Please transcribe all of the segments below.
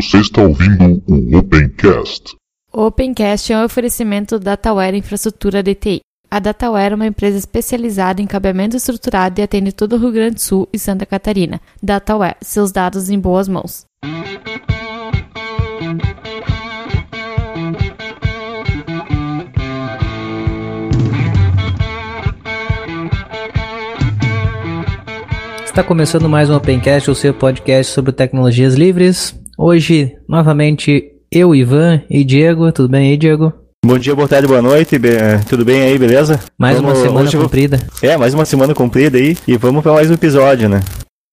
Você está ouvindo o Opencast. O Opencast é um oferecimento da Dataware Infraestrutura DTI. A Dataware é uma empresa especializada em cabeamento estruturado e atende todo o Rio Grande do Sul e Santa Catarina. Dataware, seus dados em boas mãos. Está começando mais um Opencast, o seu podcast sobre tecnologias livres. Hoje, novamente, eu, Ivan e Diego. Tudo bem aí, Diego? Bom dia, boa tarde, boa noite, be- eh, tudo bem aí, beleza? Mais Vamos- uma semana vou- cumprida. É, mais uma semana comprida aí e vamos para mais um episódio, né?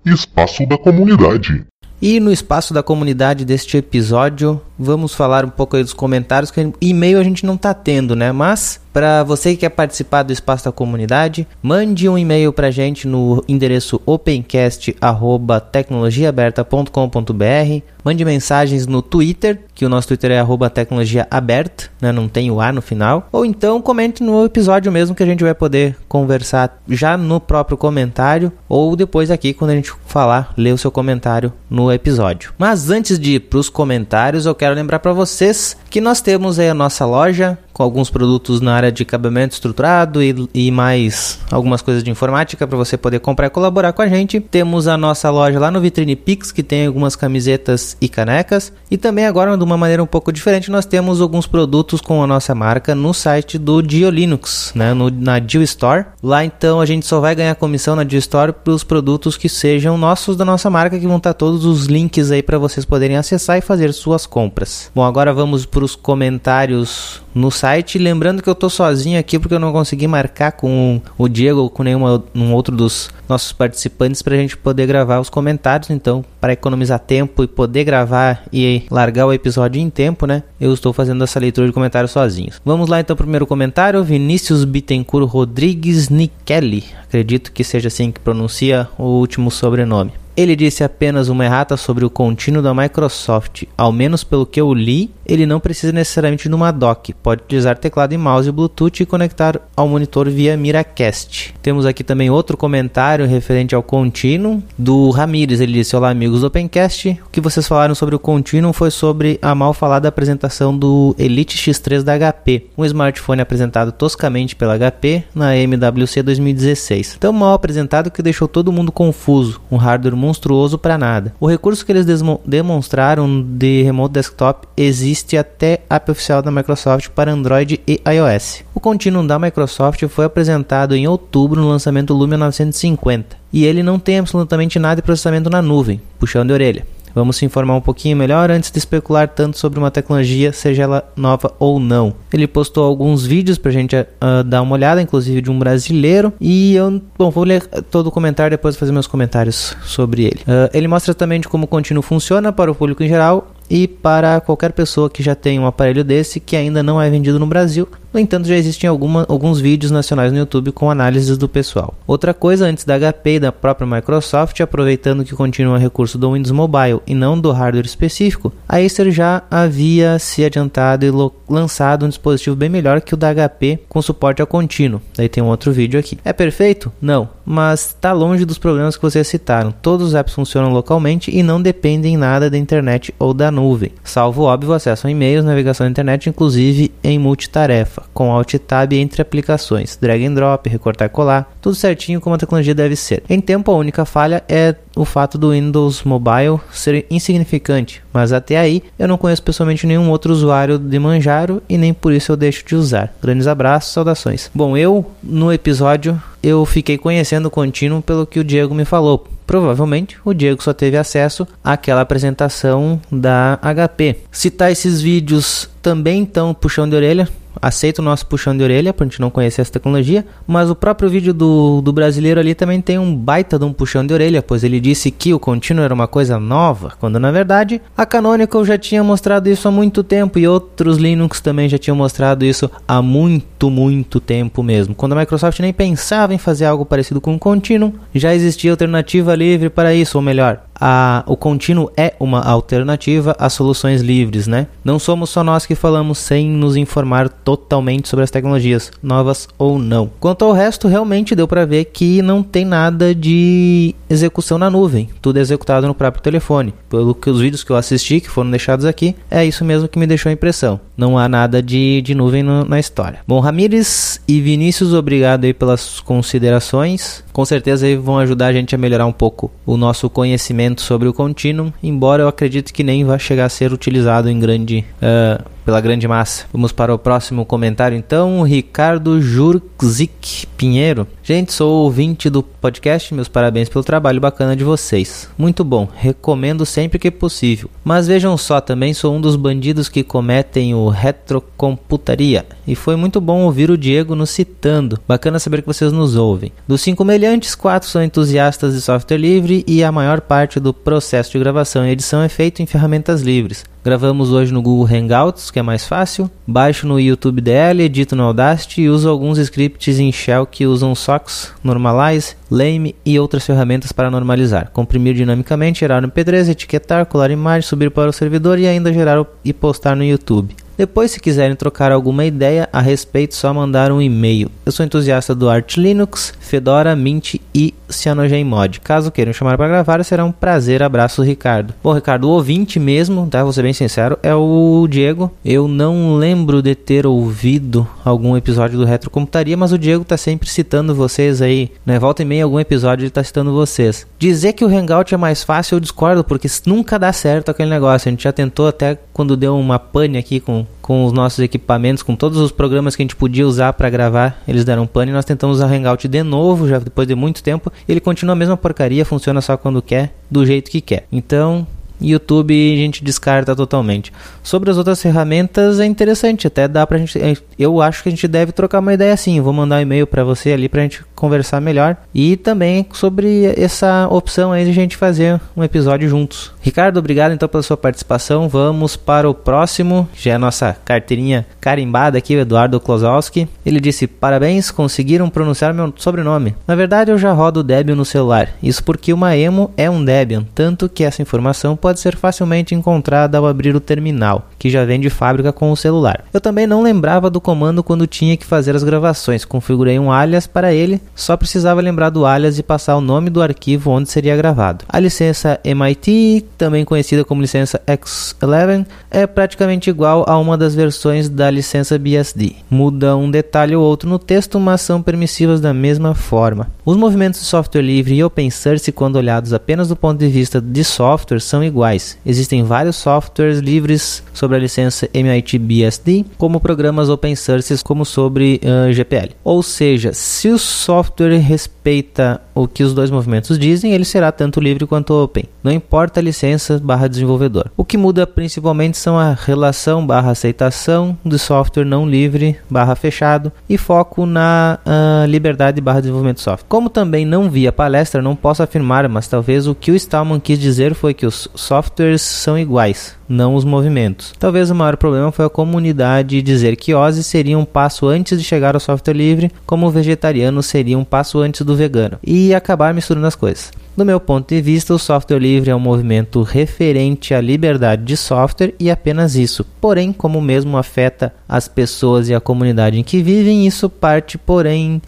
Espaço da comunidade. E no espaço da comunidade deste episódio, vamos falar um pouco aí dos comentários, que e-mail a gente não tá tendo, né? Mas, para você que quer participar do espaço da comunidade, mande um e-mail pra gente no endereço opencast.tecnologiaaberta.com.br Mande mensagens no Twitter, que o nosso Twitter é arroba tecnologia aberta, né? Não tem o A no final. Ou então comente no episódio mesmo que a gente vai poder conversar já no próprio comentário ou depois aqui quando a gente falar, ler o seu comentário no episódio. Mas antes de ir para os comentários, eu quero lembrar para vocês que nós temos aí a nossa loja com alguns produtos na área de cabeamento estruturado e, e mais algumas coisas de informática para você poder comprar e colaborar com a gente. Temos a nossa loja lá no Vitrine Pix que tem algumas camisetas e canecas e também agora de uma maneira um pouco diferente nós temos alguns produtos com a nossa marca no site do Dio Linux, né, no, na Dio Store. Lá então a gente só vai ganhar comissão na Dio Store para os produtos que sejam nossos da nossa marca que vão estar todos os links aí para vocês poderem acessar e fazer suas compras. Bom, agora vamos para os comentários no site. Lembrando que eu tô sozinho aqui porque eu não consegui marcar com o Diego ou com nenhum um outro dos nossos participantes para a gente poder gravar os comentários. Então, para economizar tempo e poder gravar e largar o episódio em tempo, né? Eu estou fazendo essa leitura de comentários sozinho. Vamos lá então, primeiro comentário: Vinícius Bittencourt Rodrigues Nikelli. Acredito que seja assim que pronuncia o último sobrenome. Ele disse apenas uma errata sobre o contínuo da Microsoft. Ao menos pelo que eu li, ele não precisa necessariamente de uma dock. Pode utilizar teclado e mouse Bluetooth e conectar ao monitor via Miracast. Temos aqui também outro comentário referente ao contínuo do Ramires. Ele disse: Olá, amigos do Opencast. O que vocês falaram sobre o contínuo foi sobre a mal falada apresentação do Elite X3 da HP, um smartphone apresentado toscamente pela HP na MWC 2016. Tão mal apresentado que deixou todo mundo confuso. Um hardware monstruoso para nada. O recurso que eles demonstraram de Remote Desktop existe até app oficial da Microsoft para Android e iOS. O contínuo da Microsoft foi apresentado em outubro no lançamento Lumia 950 e ele não tem absolutamente nada de processamento na nuvem, puxão de orelha. Vamos se informar um pouquinho melhor antes de especular tanto sobre uma tecnologia, seja ela nova ou não. Ele postou alguns vídeos pra gente uh, dar uma olhada, inclusive de um brasileiro. E eu, bom, vou ler todo o comentário depois fazer meus comentários sobre ele. Uh, ele mostra também de como o contínuo funciona para o público em geral e para qualquer pessoa que já tem um aparelho desse que ainda não é vendido no Brasil. No entanto, já existem alguma, alguns vídeos nacionais no YouTube com análises do pessoal. Outra coisa, antes da HP e da própria Microsoft, aproveitando que continua recurso do Windows Mobile e não do hardware específico, a Acer já havia se adiantado e lançado um dispositivo bem melhor que o da HP com suporte ao contínuo. Daí tem um outro vídeo aqui. É perfeito? Não, mas está longe dos problemas que vocês citaram. Todos os apps funcionam localmente e não dependem nada da internet ou da nuvem, salvo óbvio acesso a e-mails, navegação na internet, inclusive em multitarefa, com Alt Tab entre aplicações, drag and drop, recortar e colar, tudo certinho como a tecnologia deve ser. Em tempo, a única falha é o fato do Windows Mobile ser insignificante, mas até aí eu não conheço pessoalmente nenhum outro usuário de Manjaro e nem por isso eu deixo de usar. Grandes abraços, saudações. Bom, eu no episódio eu fiquei conhecendo o contínuo pelo que o Diego me falou. Provavelmente o Diego só teve acesso àquela apresentação da HP. Citar esses vídeos também então puxão de orelha. Aceito o nosso puxão de orelha, pra gente não conhecer essa tecnologia, mas o próprio vídeo do, do brasileiro ali também tem um baita de um puxão de orelha, pois ele disse que o contínuo era uma coisa nova, quando na verdade a Canonical já tinha mostrado isso há muito tempo e outros Linux também já tinham mostrado isso há muito, muito tempo mesmo. Quando a Microsoft nem pensava em fazer algo parecido com o contínuo, já existia alternativa livre para isso, ou melhor, a, o contínuo é uma alternativa às soluções livres, né? Não somos só nós que falamos sem nos informar totalmente sobre as tecnologias, novas ou não. Quanto ao resto, realmente deu para ver que não tem nada de execução na nuvem, tudo é executado no próprio telefone. Pelo que os vídeos que eu assisti, que foram deixados aqui, é isso mesmo que me deixou a impressão. Não há nada de, de nuvem no, na história. Bom, Ramires e Vinícius, obrigado aí pelas considerações. Com certeza aí vão ajudar a gente a melhorar um pouco o nosso conhecimento sobre o Continuum, embora eu acredite que nem vai chegar a ser utilizado em grande uh, pela grande massa. Vamos para o próximo comentário então, Ricardo Jurzik Pinheiro. Gente, sou ouvinte do podcast, meus parabéns pelo trabalho bacana de vocês. Muito bom, recomendo sempre que possível. Mas vejam só, também sou um dos bandidos que cometem o retrocomputaria. E foi muito bom ouvir o Diego nos citando. Bacana saber que vocês nos ouvem. Dos cinco meliantes, quatro são entusiastas de software livre e a maior parte do processo de gravação e edição é feito em ferramentas livres. Gravamos hoje no Google Hangouts, que é mais fácil. Baixo no YouTube DL, edito no Audacity e uso alguns scripts em Shell que usam SOX, Normalize, Lame e outras ferramentas para normalizar. Comprimir dinamicamente, gerar no MP3, etiquetar, colar imagem, subir para o servidor e ainda gerar e postar no YouTube. Depois, se quiserem trocar alguma ideia a respeito, só mandar um e-mail. Eu sou entusiasta do Arch Linux, Fedora, Mint e CyanogenMod. Caso queiram chamar para gravar, será um prazer. Abraço, Ricardo. Bom, Ricardo, o ouvinte mesmo, tá? Vou ser bem sincero, é o Diego. Eu não lembro de ter ouvido algum episódio do Retrocomputaria, mas o Diego tá sempre citando vocês aí, né? Volta e meia algum episódio ele tá citando vocês. Dizer que o Hangout é mais fácil, eu discordo, porque nunca dá certo aquele negócio. A gente já tentou até quando deu uma pane aqui com com os nossos equipamentos, com todos os programas que a gente podia usar para gravar, eles deram pane e nós tentamos usar Hangout de novo, já depois de muito tempo, ele continua a mesma porcaria, funciona só quando quer, do jeito que quer. Então, YouTube a gente descarta totalmente. Sobre as outras ferramentas é interessante, até dá pra gente. É, eu acho que a gente deve trocar uma ideia assim. Vou mandar um e-mail para você ali pra gente conversar melhor. E também sobre essa opção aí de a gente fazer um episódio juntos. Ricardo, obrigado então pela sua participação. Vamos para o próximo. Já é a nossa carteirinha carimbada aqui, o Eduardo Klosowski. Ele disse: Parabéns, conseguiram pronunciar meu sobrenome. Na verdade, eu já rodo Debian no celular. Isso porque uma emo é um Debian, tanto que essa informação pode ser facilmente encontrada ao abrir o terminal, que já vem de fábrica com o celular. Eu também não lembrava do comando quando tinha que fazer as gravações, configurei um alias para ele, só precisava lembrar do alias e passar o nome do arquivo onde seria gravado. A licença MIT, também conhecida como licença X11, é praticamente igual a uma das versões da licença BSD. Muda um detalhe ou outro no texto, mas são permissivas da mesma forma. Os movimentos de software livre e open source, quando olhados apenas do ponto de vista de software, são iguais iguais. Existem vários softwares livres sobre a licença MIT BSD, como programas open source como sobre uh, GPL. Ou seja, se o software respeita o que os dois movimentos dizem, ele será tanto livre quanto open. Não importa a licença barra desenvolvedor. O que muda principalmente são a relação barra aceitação do software não livre barra fechado e foco na uh, liberdade barra desenvolvimento software. Como também não vi a palestra, não posso afirmar, mas talvez o que o Stallman quis dizer foi que os softwares são iguais, não os movimentos. Talvez o maior problema foi a comunidade dizer que OSI seria um passo antes de chegar ao software livre, como o vegetariano seria um passo antes do vegano, e acabar misturando as coisas. Do meu ponto de vista, o software livre é um movimento referente à liberdade de software e apenas isso. Porém, como mesmo afeta as pessoas e a comunidade em que vivem, isso parte, porém,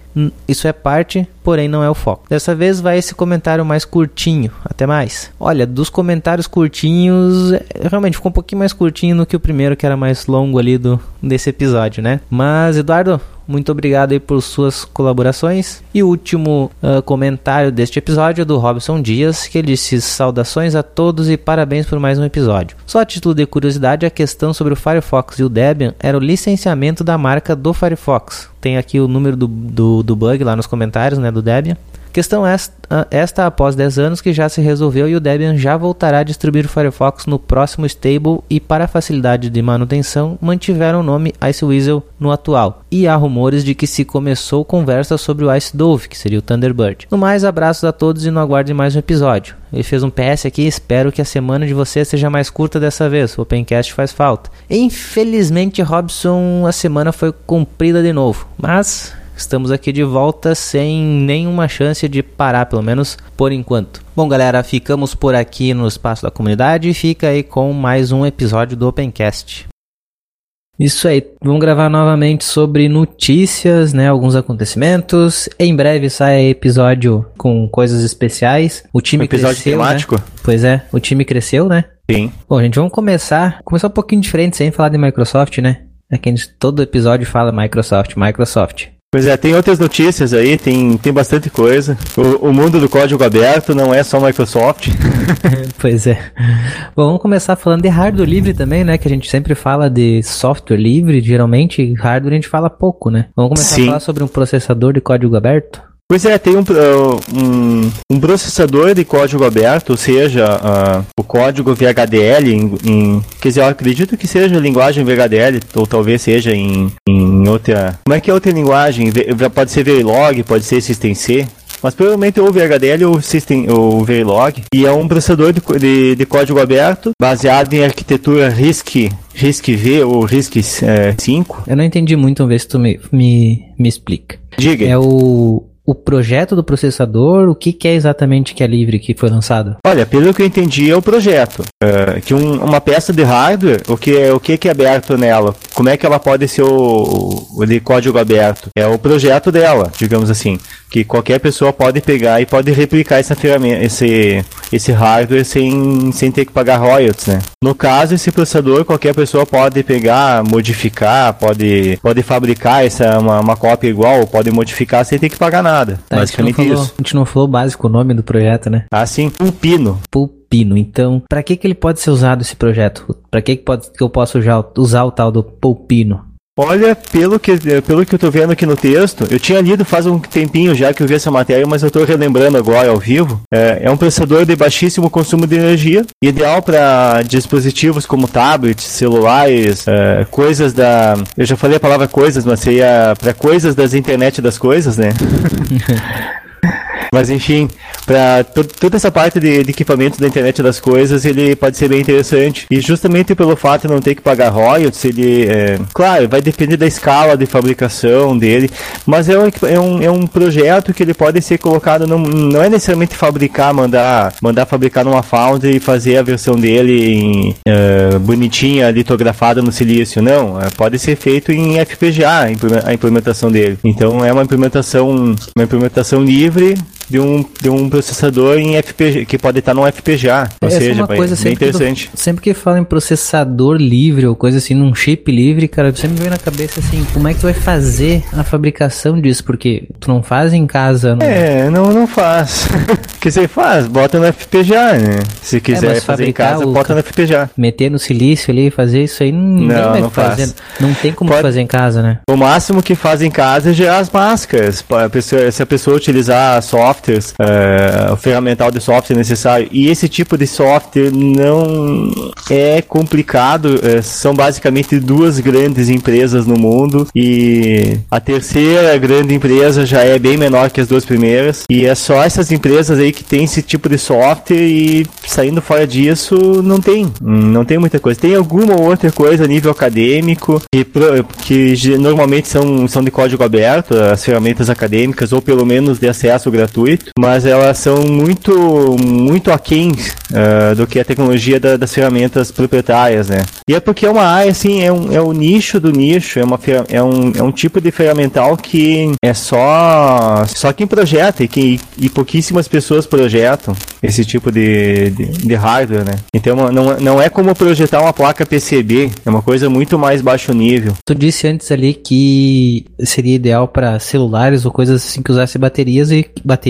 isso é parte, porém não é o foco. Dessa vez vai esse comentário mais curtinho. Até mais. Olha, dos comentários curtinhos, realmente ficou um pouquinho mais curtinho do que o primeiro, que era mais longo ali do desse episódio, né? Mas Eduardo, muito obrigado aí por suas colaborações. E o último uh, comentário deste episódio é do Robson Dias, que ele disse: Saudações a todos e parabéns por mais um episódio. Só a título de curiosidade, a questão sobre o Firefox e o Debian era o licenciamento da marca do Firefox. Tem aqui o número do, do, do bug lá nos comentários né, do Debian. Questão esta, esta após 10 anos que já se resolveu e o Debian já voltará a distribuir o Firefox no próximo stable e para facilidade de manutenção mantiveram o nome Iceweasel no atual. E há rumores de que se começou conversa sobre o Ice Dove, que seria o Thunderbird. No mais, abraços a todos e não aguardem mais um episódio. Ele fez um PS aqui, espero que a semana de vocês seja mais curta dessa vez. O Opencast faz falta. Infelizmente, Robson, a semana foi cumprida de novo, mas estamos aqui de volta sem nenhuma chance de parar, pelo menos por enquanto. Bom, galera, ficamos por aqui no espaço da comunidade e fica aí com mais um episódio do Opencast. Isso aí, vamos gravar novamente sobre notícias, né? Alguns acontecimentos. Em breve sai episódio com coisas especiais. O time Um episódio cresceu, temático? Né? Pois é, o time cresceu, né? Sim. Bom, gente, vamos começar. Começar um pouquinho diferente, sem falar de Microsoft, né? É que a gente, todo episódio fala Microsoft, Microsoft. Pois é, tem outras notícias aí, tem, tem bastante coisa. O, o mundo do código aberto não é só Microsoft. pois é. Bom, vamos começar falando de hardware livre também, né? Que a gente sempre fala de software livre, geralmente hardware a gente fala pouco, né? Vamos começar Sim. a falar sobre um processador de código aberto? Pois é, tem um, uh, um, um processador de código aberto, ou seja, uh, o código VHDL, em, em- quer dizer, eu acredito que seja linguagem VHDL, ou talvez seja em, em outra... Como é que é outra linguagem? V- Pode ser Verilog, pode ser SystemC, mas provavelmente ou VHDL ou, System, ou Verilog, e é um processador de, de, de código aberto, baseado em arquitetura RISC, RISC-V ou RISC-5. Eu não entendi muito, vamos ver se tu me, me, me explica. Diga. É o, o projeto do processador, o que, que é exatamente que é livre que foi lançado? Olha, pelo que eu entendi, é o projeto. É, que um- uma peça de hardware, o que, o que que é aberto nela? Como é que ela pode ser o, o código aberto? É o projeto dela, digamos assim. Que qualquer pessoa pode pegar e pode replicar essa ferramenta, esse, esse hardware sem, sem ter que pagar royalties, né? No caso, esse processador, qualquer pessoa pode pegar, modificar, pode, pode fabricar essa, uma, uma cópia igual, pode modificar sem ter que pagar nada. Tá, a, gente não Basicamente falou, isso. a gente não falou o básico o nome do projeto, né? Assim, um pino. Pulpino. Então, para que que ele pode ser usado esse projeto? Para que que, pode, que eu posso usar, usar o tal do Pulpino? Olha, pelo que, pelo que eu tô vendo aqui no texto, eu tinha lido faz um tempinho já que eu vi essa matéria, mas eu tô relembrando agora ao vivo. É, é um processador de baixíssimo consumo de energia, ideal para dispositivos como tablets, celulares, é, coisas da. Eu já falei a palavra coisas, mas seria para coisas das internet das coisas, né? Mas enfim, para toda essa parte de, de equipamentos da internet das coisas, ele pode ser bem interessante. E justamente pelo fato de não ter que pagar royalties, ele, é, claro, vai depender da escala de fabricação dele, mas é um, é um, é um projeto que ele pode ser colocado, num, não é necessariamente fabricar, mandar, mandar fabricar numa foundry e fazer a versão dele em, é, bonitinha, litografada no silício, não. É, pode ser feito em FPGA, a implementação dele. Então é uma implementação, uma implementação livre de um, de um processador em FPGA, que pode estar num FPGA. Ou Essa seja, é uma coisa bem sempre que, interessante. tu- sempre que fala em processador livre ou coisa assim, num chip livre, cara, sempre me vem na cabeça assim, como é que tu vai fazer a fabricação disso? Porque tu não faz em casa, não É, não, não faz. O que você faz? Bota no FPGA, né? Se quiser É, fazer em casa, o- bota no FPGA. meter no silício ali e fazer isso aí, ninguém Não, vai não fazer. faz. Não tem como Pode- fazer em casa, né? O máximo que faz em casa é gerar as máscaras. Pessoa- se a pessoa utilizar softwares, é, o ferramental de software necessário, e esse tipo de software não é complicado, é, são basicamente duas grandes empresas no mundo, e a terceira grande empresa já é bem menor que as duas primeiras, e é só essas empresas aí que tem esse tipo de software, e saindo fora disso, não tem. Não tem muita coisa. Tem alguma outra coisa a nível acadêmico, que, que normalmente são, são de código aberto, as ferramentas acadêmicas, ou pelo menos de acesso gratuito, mas elas são muito, muito aquém ah, do que a tecnologia da- das ferramentas proprietárias, né? E é porque é uma área, assim, é, um, é o nicho do nicho, é, uma, é, um, é um tipo de ferramental que é só, só quem projeta e, que, e pouquíssimas pessoas projetam esse tipo de, de, de hardware, né? Então não, não é como projetar uma placa PCB, é uma coisa muito mais baixo nível. Tu disse antes ali que seria ideal para celulares ou coisas assim que usasse baterias e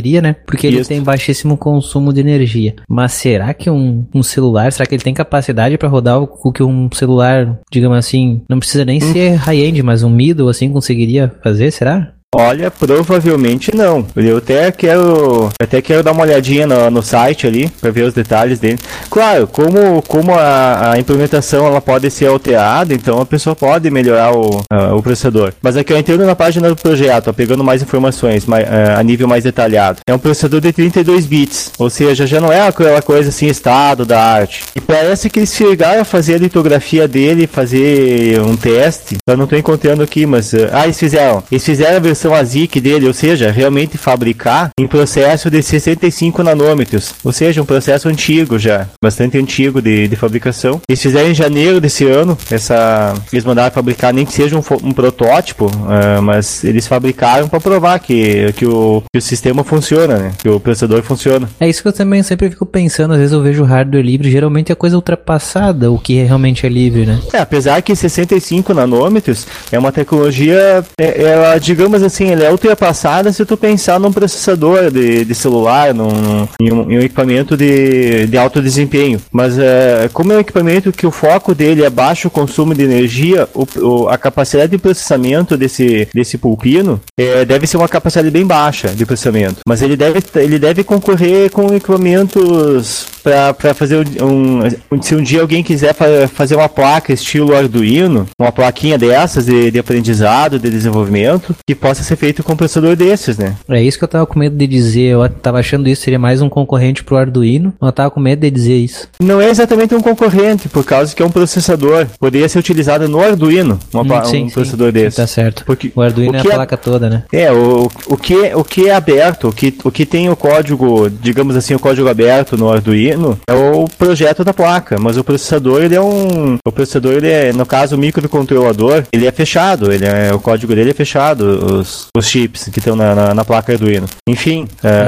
bateria, né? Porque ele Isso. tem baixíssimo consumo de energia. Mas será que um, um celular, será que ele tem capacidade para rodar o que um celular, digamos assim, não precisa nem ser high-end, mas um middle assim conseguiria fazer, será? Olha, provavelmente não. Eu até quero, até quero dar uma olhadinha no, no site ali para ver os detalhes dele. Claro, como, como a, a implementação ela pode ser alterada, então a pessoa pode melhorar o, a- o processador. Mas aqui eu entendo na página do projeto, ó, pegando mais informações mai- eh, a nível mais detalhado. É um processador de 32 bits, ou seja, já não é aquela coisa assim estado da arte. E parece que eles chegaram a fazer a litografia dele, fazer um teste. Eu não estou encontrando aqui, mas eh, ah, eles fizeram. Eles fizeram a versão fabricação ASIC dele, ou seja, realmente fabricar em processo de 65 nanômetros, ou seja, um processo antigo já, bastante antigo de, de fabricação. Eles fizeram em janeiro desse ano, essa, eles mandaram fabricar nem que seja um, um protótipo, uh, mas eles fabricaram para provar que, que, o, que o sistema funciona, né? que o processador funciona. É isso que eu também sempre fico pensando, às vezes eu vejo hardware livre, geralmente é coisa ultrapassada, o que realmente é livre, né? É, apesar que 65 nanômetros é uma tecnologia, é, ela, digamos assim, ela é ultrapassada se tu pensar num processador de, de celular, num, em, um, em um equipamento de, de alto desempenho. Mas é, como é um equipamento que o foco dele é baixo consumo de energia, o, o, a capacidade de processamento desse, desse pulpino é, deve ser uma capacidade bem baixa de processamento. Mas ele deve, ele deve concorrer com equipamentos para fazer um, um, Se um dia alguém quiser fazer uma placa estilo Arduino, uma plaquinha dessas de, de aprendizado, de desenvolvimento, que possa ser feito com um processador desses, né? É isso que eu tava com medo de dizer. Eu tava achando isso seria mais um concorrente pro Arduino, mas eu tava com medo de dizer isso. Não é exatamente um concorrente, por causa que é um processador. Poderia ser utilizado no Arduino, uma, hum, sim, um sim, processador sim, desse. Tá certo. Porque o Arduino o é a placa é, toda, né? É, o, o, que, o que é aberto, o que, o que tem o código, digamos assim, o código aberto no Arduino, é o projeto da placa, mas o processador ele é um, o processador ele é, no caso o microcontrolador, ele é fechado, ele é o código dele é fechado, os, os chips que estão na, na, na, placa Arduino. Enfim.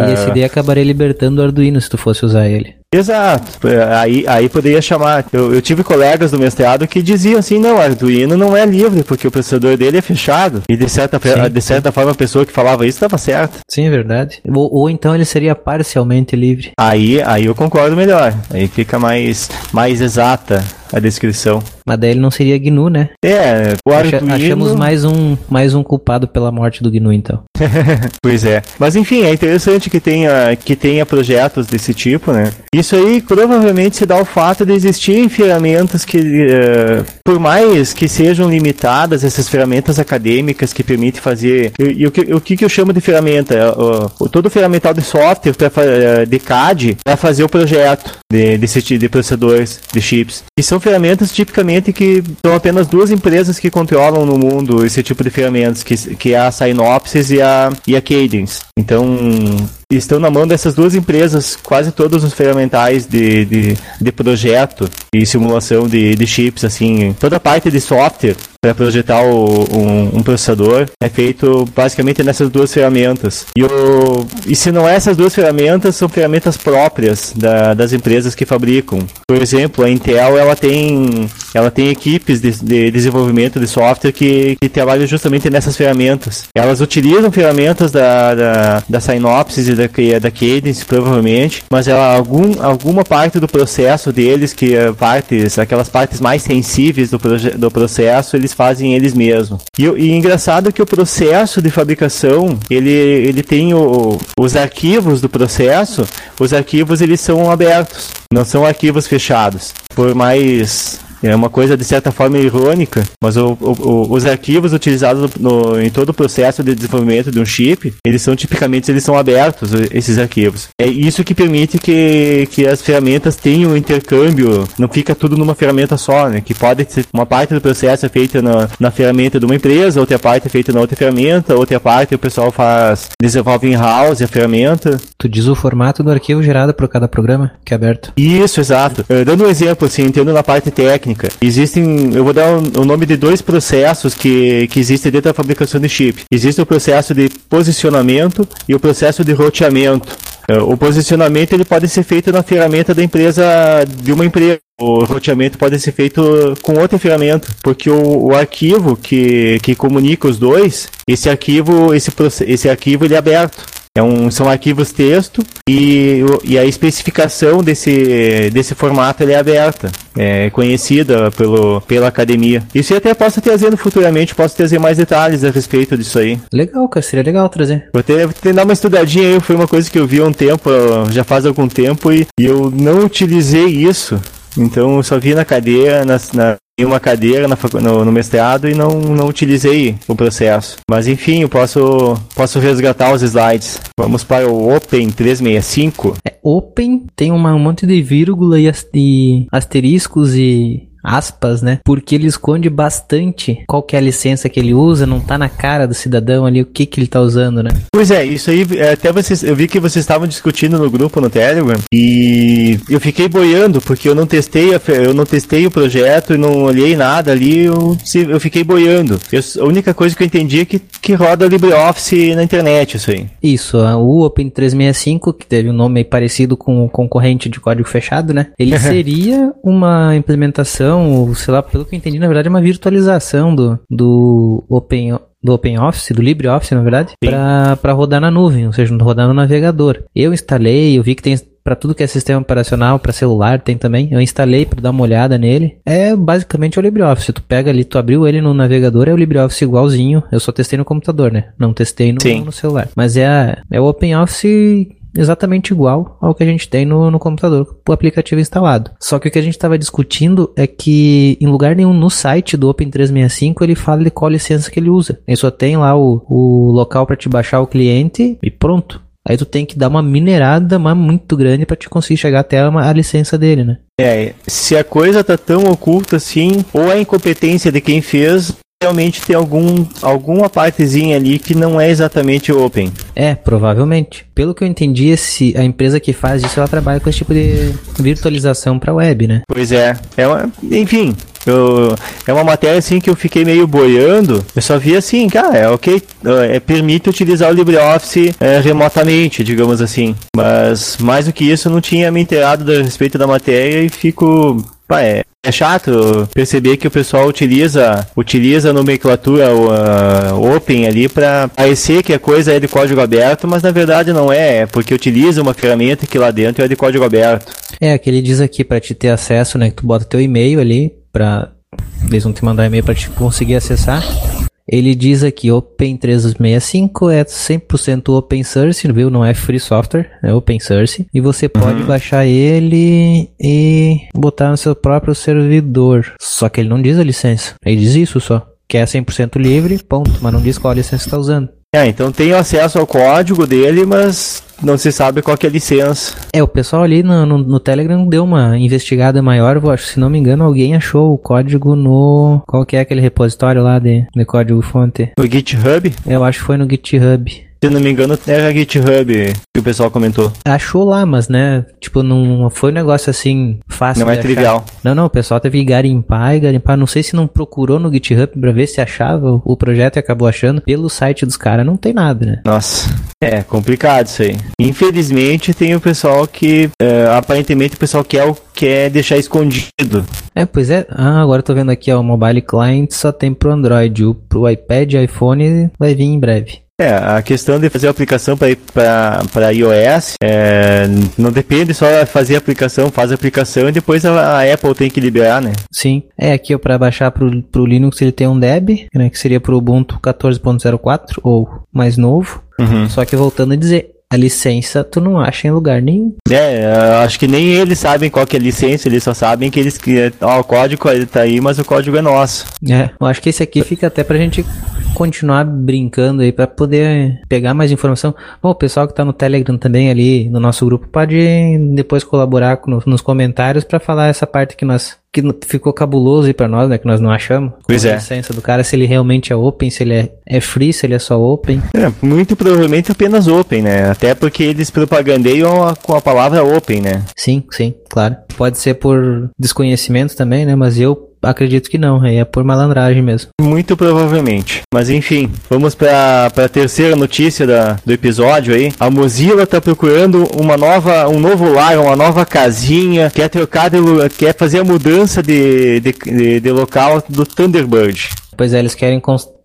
E esse daí acabaria libertando o Arduino se tu fosse usar ele. Exato. Aí, aí poderia chamar. Eu, eu, tive colegas do mestrado que diziam assim: não, Arduino não é livre, porque o processador dele é fechado. E de certa, sim, de certa sim. forma a pessoa que falava isso estava certa. Sim, é verdade. Ou, ou, então ele seria parcialmente livre. Aí, aí eu concordo melhor. Aí fica mais, mais exata a descrição. Mas daí ele não seria GNU, né? É, o Arduino... Achamos mais um, mais um culpado pela morte do GNU, então. pois é. Mas enfim, é interessante que tenha, que tenha projetos desse tipo, né? Isso aí provavelmente se dá ao fato de existirem ferramentas que, uh, por mais que sejam limitadas, essas ferramentas acadêmicas que permitem fazer. E, e o, que, o que eu chamo de ferramenta? Uh, todo ferramental de software pra, uh, de CAD para fazer o projeto de, desse de, de processadores, de chips. E são ferramentas tipicamente que são apenas duas empresas que controlam no mundo esse tipo de ferramentas, que, que é a Synopsys e a, e a Cadence. Então, estão na mão dessas duas empresas quase todos os ferramentais de, de, de projeto e simulação de, de chips, assim, toda parte de software para projetar o, um, um, processador é feito basicamente nessas duas ferramentas. E, o, e se não é essas duas ferramentas, são ferramentas próprias da, das empresas que fabricam. Por exemplo, a Intel ela tem, ela tem equipes de, de desenvolvimento de software que, que trabalham justamente nessas ferramentas. Elas utilizam ferramentas da, da, da Synopsys e da, da Cadence, provavelmente, mas ela, algum, alguma parte do processo deles, que é partes, aquelas partes mais sensíveis do, do processo, eles eles fazem eles mesmos. E, e engraçado que o processo de fabricação, ele, ele tem o, os arquivos do processo, os arquivos eles são abertos, não são arquivos fechados. Por mais é uma coisa de certa forma irônica, mas o, o, os arquivos utilizados no, em todo o processo de desenvolvimento de um chip, eles são tipicamente eles são abertos, esses arquivos. É isso que permite que, que as ferramentas tenham um intercâmbio, não fica tudo numa ferramenta só, né? Que pode ser uma parte do processo é feita na, na ferramenta de uma empresa, outra parte é feita na outra ferramenta, outra parte o pessoal faz, desenvolve in-house a ferramenta. Tu diz o formato do arquivo gerado por cada programa que é aberto? Isso, exato. Uh, dando um exemplo, assim, entendo na parte técnica técnica. Existem, eu vou dar o, nome de dois processos que, que existem dentro da fabricação de chip. Existe o processo de posicionamento e o processo de roteamento. É, o posicionamento ele pode ser feito na ferramenta da empresa de uma empresa. O roteamento pode ser feito com outra ferramenta, porque o, o, arquivo que, que comunica os dois, esse arquivo, esse, esse arquivo ele é aberto. É um, são arquivos texto e, e a especificação desse, desse formato é aberta, é conhecida pelo, pela academia. Isso eu até posso trazer futuramente, posso trazer mais detalhes a respeito disso aí. Legal, cara, seria legal trazer. Vou ter, ter dar uma estudadinha aí, foi uma coisa que eu vi há um tempo, já faz algum tempo, e, e eu não utilizei isso. Então eu só vi na cadeia, na, na uma cadeira no, no, mestrado e não, não utilizei o processo. Mas enfim, eu posso, posso resgatar os slides. Vamos para o Open 365. É, open tem uma, um monte de vírgula e, e asteriscos e aspas, né? Porque ele esconde bastante qual que é a licença que ele usa, não tá na cara do cidadão ali o que que ele tá usando, né? Pois é, isso aí, é, até vocês, eu vi que vocês estavam discutindo no grupo no Telegram e eu fiquei boiando porque eu não testei, a, eu não testei o projeto e não olhei nada ali, eu, eu fiquei boiando. Eu, a única coisa que eu entendi é que, que roda LibreOffice na internet, isso aí. Isso, o Open 365, que teve um nome parecido com o concorrente de código fechado, né? Ele seria uma implementação, ou sei lá, pelo que eu entendi, na verdade é uma virtualização do, do Open do OpenOffice, do LibreOffice, na verdade, para rodar na nuvem, ou seja, rodar no navegador. Eu instalei, eu vi que tem para tudo que é sistema operacional, para celular tem também. Eu instalei para dar uma olhada nele. É basicamente o LibreOffice. Tu pega ali, tu abriu ele no navegador, é o LibreOffice igualzinho. Eu só testei no computador, né? Não testei no, no celular. Mas é, a, é o OpenOffice exatamente igual ao que a gente tem no, no computador, o aplicativo instalado. Só que o que a gente estava discutindo é que em lugar nenhum no site do Open365 ele fala de qual licença que ele usa. Ele só tem lá o, o local para te baixar o cliente e pronto. Aí tu tem que dar uma minerada mas muito grande para te conseguir chegar até a, a, licença dele, né? É, se a coisa tá tão oculta assim, ou a incompetência de quem fez, realmente tem algum, alguma partezinha ali que não é exatamente open. É, provavelmente. Pelo que eu entendi, esse, a empresa que faz isso, ela trabalha com esse tipo de virtualização para web, né? Pois é. é uma, enfim, eu, é uma matéria assim que eu fiquei meio boiando. Eu só vi assim, cara, é ok, é, permite utilizar o LibreOffice é, remotamente, digamos assim. Mas mais do que isso, eu não tinha me inteirado a respeito da matéria e fico Pá, é, é chato perceber que o pessoal utiliza utiliza a nomenclatura uh, open ali para parecer que a coisa é de código aberto, mas na verdade não é, é porque utiliza uma ferramenta que lá dentro é de código aberto. É, que ele diz aqui para te ter acesso, né, que tu bota teu e-mail ali para eles vão te mandar e-mail para te conseguir acessar. Ele diz aqui, Open 365 é 100% open source, viu? Não é free software, é open source. E você pode uhum. baixar ele e botar no seu próprio servidor. Só que ele não diz a licença. Ele diz isso só. Que é 100% livre, ponto. Mas não diz qual a licença está usando. É, então tem acesso ao código dele, mas não se sabe qual é a licença. É, o pessoal ali no, no, no, Telegram deu uma investigada maior, eu acho, se não me engano, alguém achou o código no... Qual que é aquele repositório lá de, de código fonte? No GitHub? Eu acho que foi no GitHub. Se não me engano, era GitHub que o pessoal comentou. Achou lá, mas né, tipo, não foi um negócio assim fácil. Não é achar. trivial. Não, não, o pessoal teve que garimpar e garimpar. Não sei se não procurou no GitHub pra ver se achava o projeto e acabou achando. Pelo site dos caras não tem nada, né? Nossa, é complicado isso aí. Infelizmente tem o pessoal que, é, aparentemente o pessoal quer, quer deixar escondido. É, pois é. Ah, agora eu tô vendo aqui, ó, o Mobile Client só tem pro Android. O pro iPad e iPhone vai vir em breve. É, a questão de fazer a aplicação para iOS é, não depende só de fazer a aplicação, faz a aplicação e depois a, a Apple tem que liberar, né? Sim. É, aqui para baixar para o Linux ele tem um Deb, né, que seria para o Ubuntu 14.04 ou mais novo. Uhum. Só que voltando a dizer, a licença tu não acha em lugar nenhum. É, acho que nem eles sabem qual que é a licença, eles só sabem que eles ó, o código tá aí, mas o código é nosso. É, eu acho que esse aqui fica até pra gente continuar brincando aí para poder pegar mais informação. Bom, o pessoal que tá no Telegram também ali no nosso grupo pode depois colaborar no, nos comentários para falar essa parte que nós que ficou cabuloso aí pra nós, né? Que nós não achamos. Pois é. A licença do cara, se ele realmente é open, se ele é, é free, se ele é só open. É, muito provavelmente apenas open, né? Até porque eles propagandeiam a, com a palavra open, né? Sim, sim, claro. Pode ser por desconhecimento também, né? Mas eu acredito que não, é por malandragem mesmo. Muito provavelmente. Mas enfim, vamos para a terceira notícia da, do episódio aí. A Mozilla está procurando uma nova, um novo lar, uma nova casinha, quer trocar, de, quer fazer a mudança de, de, de, de local do Thunderbird. Pois é, eles querem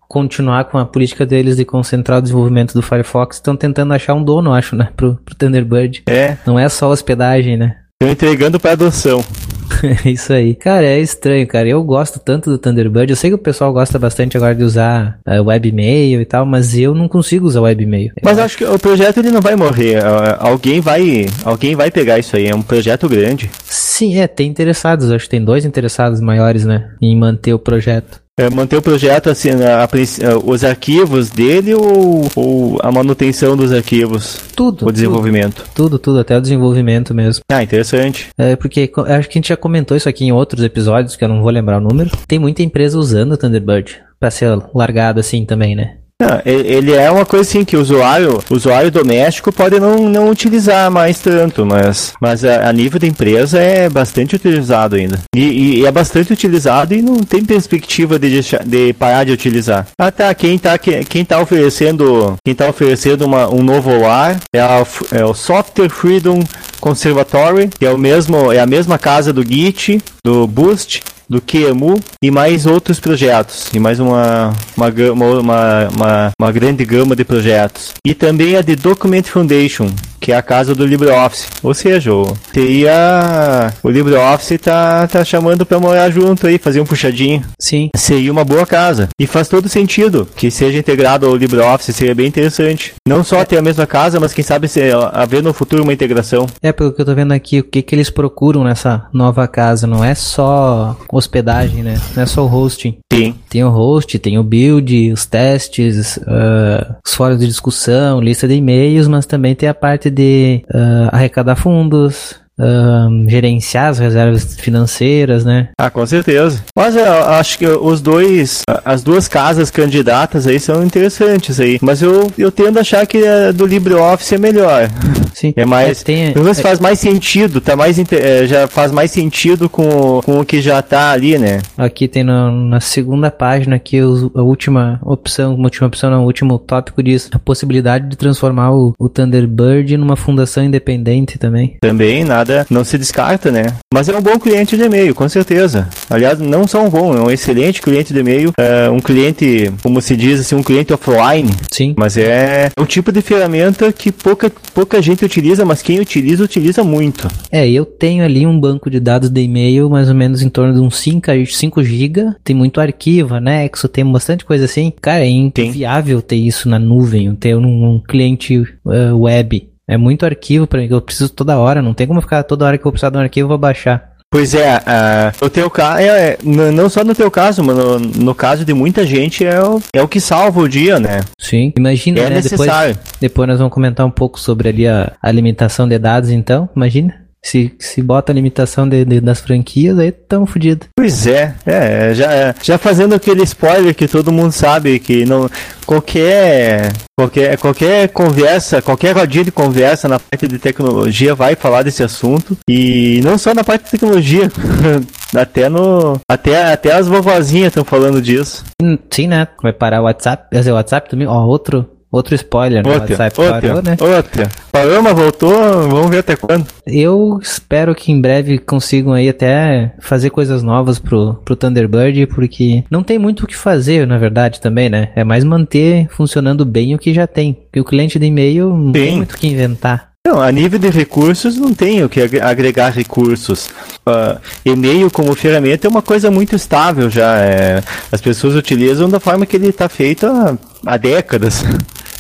continuar com a política deles de concentrar o desenvolvimento do Firefox. Estão tentando achar um dono, acho, né, pro, pro Thunderbird. É. Não é só hospedagem, né? Estão entregando para adoção. Isso aí. Cara, é estranho, cara. Eu gosto tanto do Thunderbird. Eu sei que o pessoal gosta bastante agora de usar uh, webmail e tal, mas eu não consigo usar webmail. Mas acho que o projeto ele não vai morrer. Uh, alguém vai, alguém vai pegar isso aí. É um projeto grande. Sim, é, tem interessados. Acho que tem dois interessados maiores, né, em manter o projeto. É, manter o projeto assim, a, a, os arquivos dele ou, ou, a manutenção dos arquivos? Tudo. O desenvolvimento? Tudo, tudo, tudo, até o desenvolvimento mesmo. Ah, interessante. É, porque acho que a gente já comentou isso aqui em outros episódios, que eu não vou lembrar o número. Tem muita empresa usando o Thunderbird para ser largado assim também, né? Não, ele é uma coisa assim que o usuário, usuário doméstico pode não, não utilizar mais tanto, mas, mas a, a nível da empresa é bastante utilizado ainda. E, e, é bastante utilizado e não tem perspectiva de, deixar, de parar de utilizar. Ah tá, quem tá, quem tá oferecendo, quem tá oferecendo uma, um novo lar é, a, é o Software Freedom Conservatory, que é o mesmo, é a mesma casa do Git, do Boost do QEMU e mais outros projetos, e mais uma, uma, uma, uma, uma grande gama de projetos. E também a de Document Foundation, que é a casa do LibreOffice. Ou seja, o teria o LibreOffice tá tá chamando para morar junto aí, fazer um puxadinho. Sim. Seria uma boa casa. E faz todo sentido que seja integrado ao LibreOffice, seria bem interessante. Não só é. ter a mesma casa, mas quem sabe se, haver no futuro uma integração. É, pelo que eu tô vendo aqui, o que que eles procuram nessa nova casa, não é só hospedagem, né? Não é só o hosting. Sim. Tem o host, tem o build, os testes, uh, os fóruns de discussão, lista de e-mails, mas também tem a parte uh, arrecadar fundos, um, gerenciar as reservas financeiras, né? Ah, com certeza. Mas eu acho que os dois, as duas casas candidatas aí são interessantes aí. Mas eu, eu tendo a achar que a do LibreOffice é melhor. Sim. É mais, é, tem, pelo menos é, faz mais sentido, tá mais, é, já faz mais sentido com, com o que já tá ali, né? Aqui tem no, na segunda página aqui a última opção, a última opção, não, o último tópico diz a possibilidade de transformar o, o Thunderbird numa fundação independente também. Também, nada nada não se descarta, né? Mas é um bom cliente de e-mail, com certeza. Aliás, não só um bom, é um excelente cliente de e-mail, é um cliente, como se diz assim, um cliente offline. Sim. Mas é um tipo de ferramenta que pouca, pouca gente utiliza, mas quem utiliza, utiliza muito. É, eu tenho ali um banco de dados de e-mail, mais ou menos em torno de uns 5, 5 GB. Tem muito arquivo, anexo, tem bastante coisa assim. Cara, é inviável ter isso na nuvem, ter um, um cliente uh, web. É muito arquivo para mim, eu preciso toda hora, não tem como ficar toda hora que eu precisar de um arquivo, eu vou baixar. Pois é, uh, o teu caso, é, é, não só no teu caso, mas no, no, caso de muita gente é o, é o que salva o dia, né? Sim, imagina, é né? Necessário. Depois, depois nós vamos comentar um pouco sobre ali a, a limitação de dados, então, imagina. Se, se bota a limitação de, de, das franquias, aí tamo fudido. Pois é, é já, já fazendo aquele spoiler que todo mundo sabe que não qualquer qualquer qualquer conversa, qualquer rodinha de conversa na parte de tecnologia vai falar desse assunto e não só na parte de tecnologia, até no até até as vovozinhas estão falando disso. Sim, né? Vai parar o WhatsApp, quer dizer, o WhatsApp também, ó, outro Outro spoiler, né? WhatsApp outra, parou, né? Outra. Parou, mas voltou, vamos ver até quando. Eu espero que em breve consigam aí até fazer coisas novas pro, pro Thunderbird, porque não tem muito o que fazer, na verdade, também, né? É mais manter funcionando bem o que já tem. Porque o cliente de e-mail não tem, tem muito o que inventar. Não, a nível de recursos não tem o que agregar recursos. Uh, e-mail como ferramenta é uma coisa muito estável já. É, as pessoas utilizam da forma que ele está feito há, há décadas.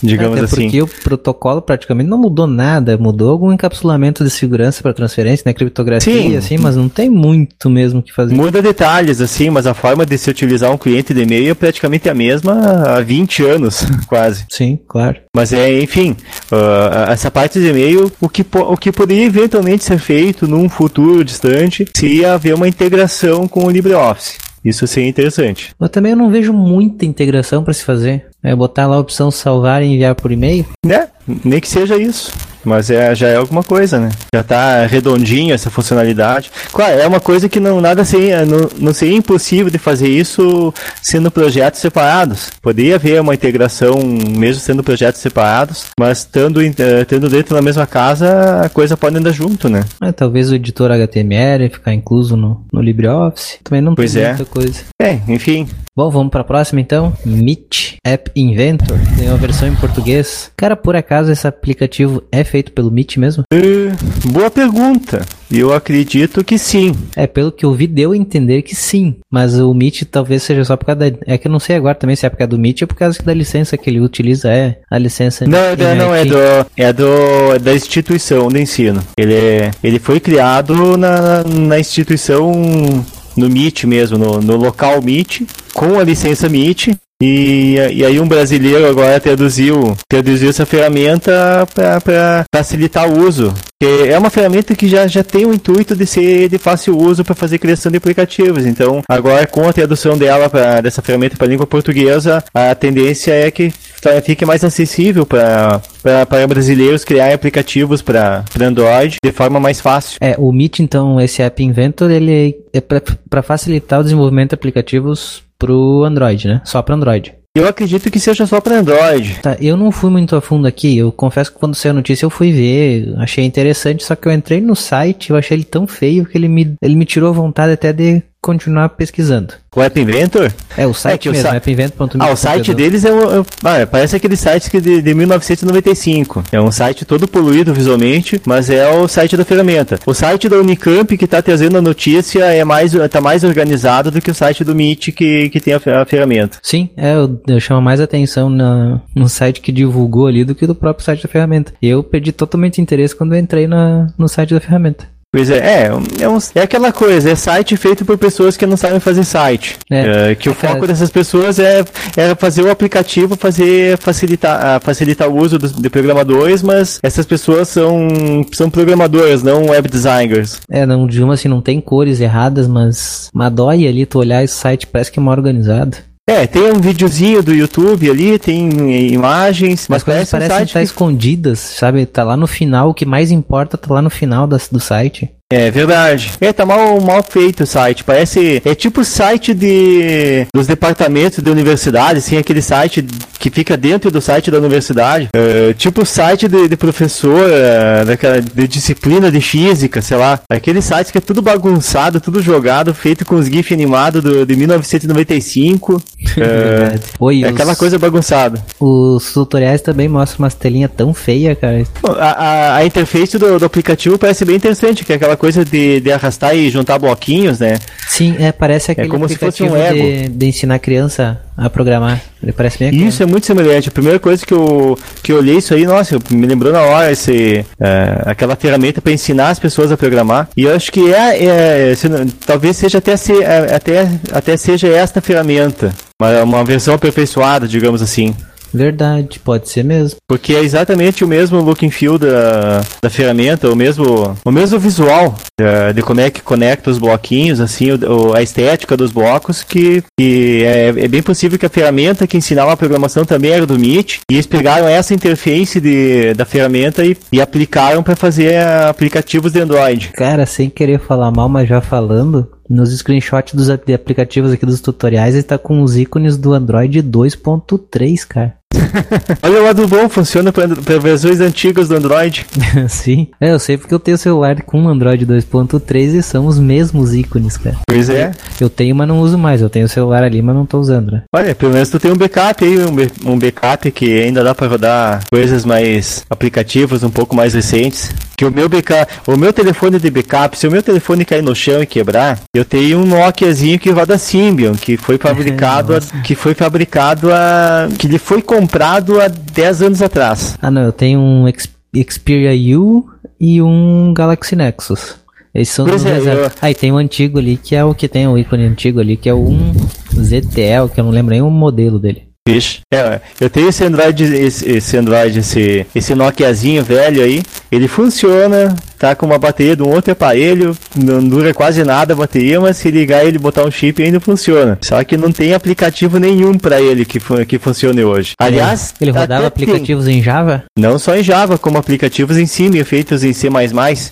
Digamos Até assim. Porque o protocolo praticamente não mudou nada, mudou algum encapsulamento de segurança para transferência, né, criptografia, Sim. assim, mas não tem muito mesmo que fazer. Muda detalhes, assim, mas a forma de se utilizar um cliente de e-mail é praticamente a mesma há 20 anos, quase. Sim, claro. Mas é, enfim, uh, essa parte de e-mail, o que, o que poderia eventualmente ser feito num futuro distante, se haver uma integração com o LibreOffice. Isso seria interessante. Eu também não vejo muita integração para se fazer. É botar lá a opção salvar e enviar por e-mail? Né? Nem que seja isso. Mas é, já é alguma coisa, né? Já tá redondinho essa funcionalidade. Claro, é uma coisa que não nada seria, não, não seria impossível de fazer isso sendo projetos separados. Poderia haver uma integração mesmo sendo projetos separados, mas estando, uh, dentro da mesma casa, a coisa pode andar junto, né? É, talvez o editor HTML ficar incluso no, no LibreOffice. Também não pois tem é. muita coisa. É, enfim. Bom, vamos para a próxima então. Meet App Inventor. Tem uma versão em português. Cara, por acaso esse aplicativo é feito pelo Meet mesmo? Uh, boa pergunta. Eu acredito que sim. É, pelo que eu vi, deu a entender que sim. Mas o Meet talvez seja só por causa da. É que eu não sei agora também se é por causa do Meet ou por causa da licença que ele utiliza. É a licença. Não, não, não é do. É do. Da instituição de ensino. Ele, é, ele foi criado na, na instituição no Meet mesmo, no, no local Meet, com a licença MIT. E, e aí um brasileiro agora traduziu, traduziu essa ferramenta para facilitar o uso. É uma ferramenta que já, já tem o intuito de ser de fácil uso para fazer criação de aplicativos. Então, agora com a tradução dela pra, dessa ferramenta para língua portuguesa, a tendência é que fique mais acessível para brasileiros criar aplicativos para Android de forma mais fácil. É, o Meet, então, esse App Inventor, ele é para facilitar o desenvolvimento de aplicativos pro Android, né? Só para Android. Eu acredito que seja só para Android. Tá, eu não fui muito a fundo aqui. Eu confesso que quando saiu a notícia eu fui ver, achei interessante, só que eu entrei no site, eu achei ele tão feio que ele me, ele me tirou a vontade até de continuar pesquisando. O App Inventor? É, o site é mesmo, sa... appinventor.me. Ah, o site deles é, um, é ah, parece aquele site que de, de 1995. É um site todo poluído visualmente, mas é o site da ferramenta. O site da Unicamp que está trazendo a notícia é mais, tá mais organizado do que o site do MIT que, que tem a, a ferramenta. Sim, é, eu, eu chamo mais atenção na, no site que divulgou ali do que do próprio site da ferramenta. Eu perdi totalmente interesse quando eu entrei na, no site da ferramenta. Pois é, é, é, um, é, aquela coisa, é site feito por pessoas que não sabem fazer site. É, é, que o foco dessas pessoas é, é fazer o aplicativo, fazer facilitar, facilitar o uso dos, de programadores, mas essas pessoas são, são programadoras, não web designers. É, não, digamos assim, não tem cores erradas, mas, mas dói ali tu olhar esse site, parece que é mal organizado. É, tem um videozinho do YouTube ali, tem imagens, mas parece parecem um estar que... escondidas, sabe? Tá lá no final, o que mais importa tá lá no final das, do site. É verdade. É, tá mal, mal feito o site. Parece. É tipo o site de, dos departamentos da universidade, assim, aquele site que fica dentro do site da universidade. É, tipo o site de, de professor, é, daquela, de disciplina de física, sei lá. Aquele site que é tudo bagunçado, tudo jogado, feito com os GIF animados do, de 1995. é, Oi, é os, aquela coisa bagunçada. Os tutoriais também mostram umas telinhas tão feias, cara. A, a, a interface do, do aplicativo parece bem interessante, que é aquela coisa de, de arrastar e juntar bloquinhos, né? Sim, é, parece aquele é como se fosse um de, de, ensinar criança a programar. Ele parece bem Isso é muito semelhante. A primeira coisa que eu, que eu olhei isso aí, nossa, me lembrou na hora esse, é, aquela ferramenta para ensinar as pessoas a programar. E eu acho que é, é se, talvez seja até, se, é, até, até seja esta ferramenta. Uma, uma versão aperfeiçoada, digamos assim. Verdade, pode ser mesmo. Porque é exatamente o mesmo look and feel da, da ferramenta, o mesmo, o mesmo visual de, de como é que conecta os bloquinhos, assim, o, a estética dos blocos, que, que é, é, bem possível que a ferramenta que ensinava a programação também era do MIT, e eles pegaram essa interface de, da ferramenta e, e aplicaram para fazer aplicativos de Android. Cara, sem querer falar mal, mas já falando, nos screenshots dos aplicativos aqui dos tutoriais, está com os ícones do Android 2.3, cara. Olha o lado bom, funciona para versões antigas do Android. Sim. É, eu sei porque eu tenho celular com Android 2.3 e são os mesmos ícones, cara. Pois é. Eu tenho, mas não uso mais. Eu tenho o celular ali, mas não tô usando, né? Olha, pelo menos tu tem um backup aí, um, um backup que ainda dá para rodar coisas mais aplicativos, um pouco mais recentes. Que o meu backup, o meu telefone de backup, se o meu telefone cair no chão e quebrar, eu tenho um Nokiazinho que roda Symbian, que foi fabricado, a, que foi fabricado a, que ele foi comprado há 10 anos atrás. Ah, não, eu tenho um Xperia U e um Galaxy Nexus. Esses são os é, eu... Aí tem o antigo ali, que é o que tem o ícone antigo ali, que é 1 ZTL, que eu não lembro nem o modelo dele. Vixe. É, eu tenho esse Android, esse, esse Android, esse, esse Nokiazinho velho aí. Ele funciona, tá com uma bateria de um outro aparelho, não dura quase nada a bateria, mas se ligar ele botar um chip ainda funciona. Só que não tem aplicativo nenhum para ele que, que funcione hoje. Aliás, ele rodava aplicativos tem. em Java? Não só em Java, como aplicativos em C, feitos em C++.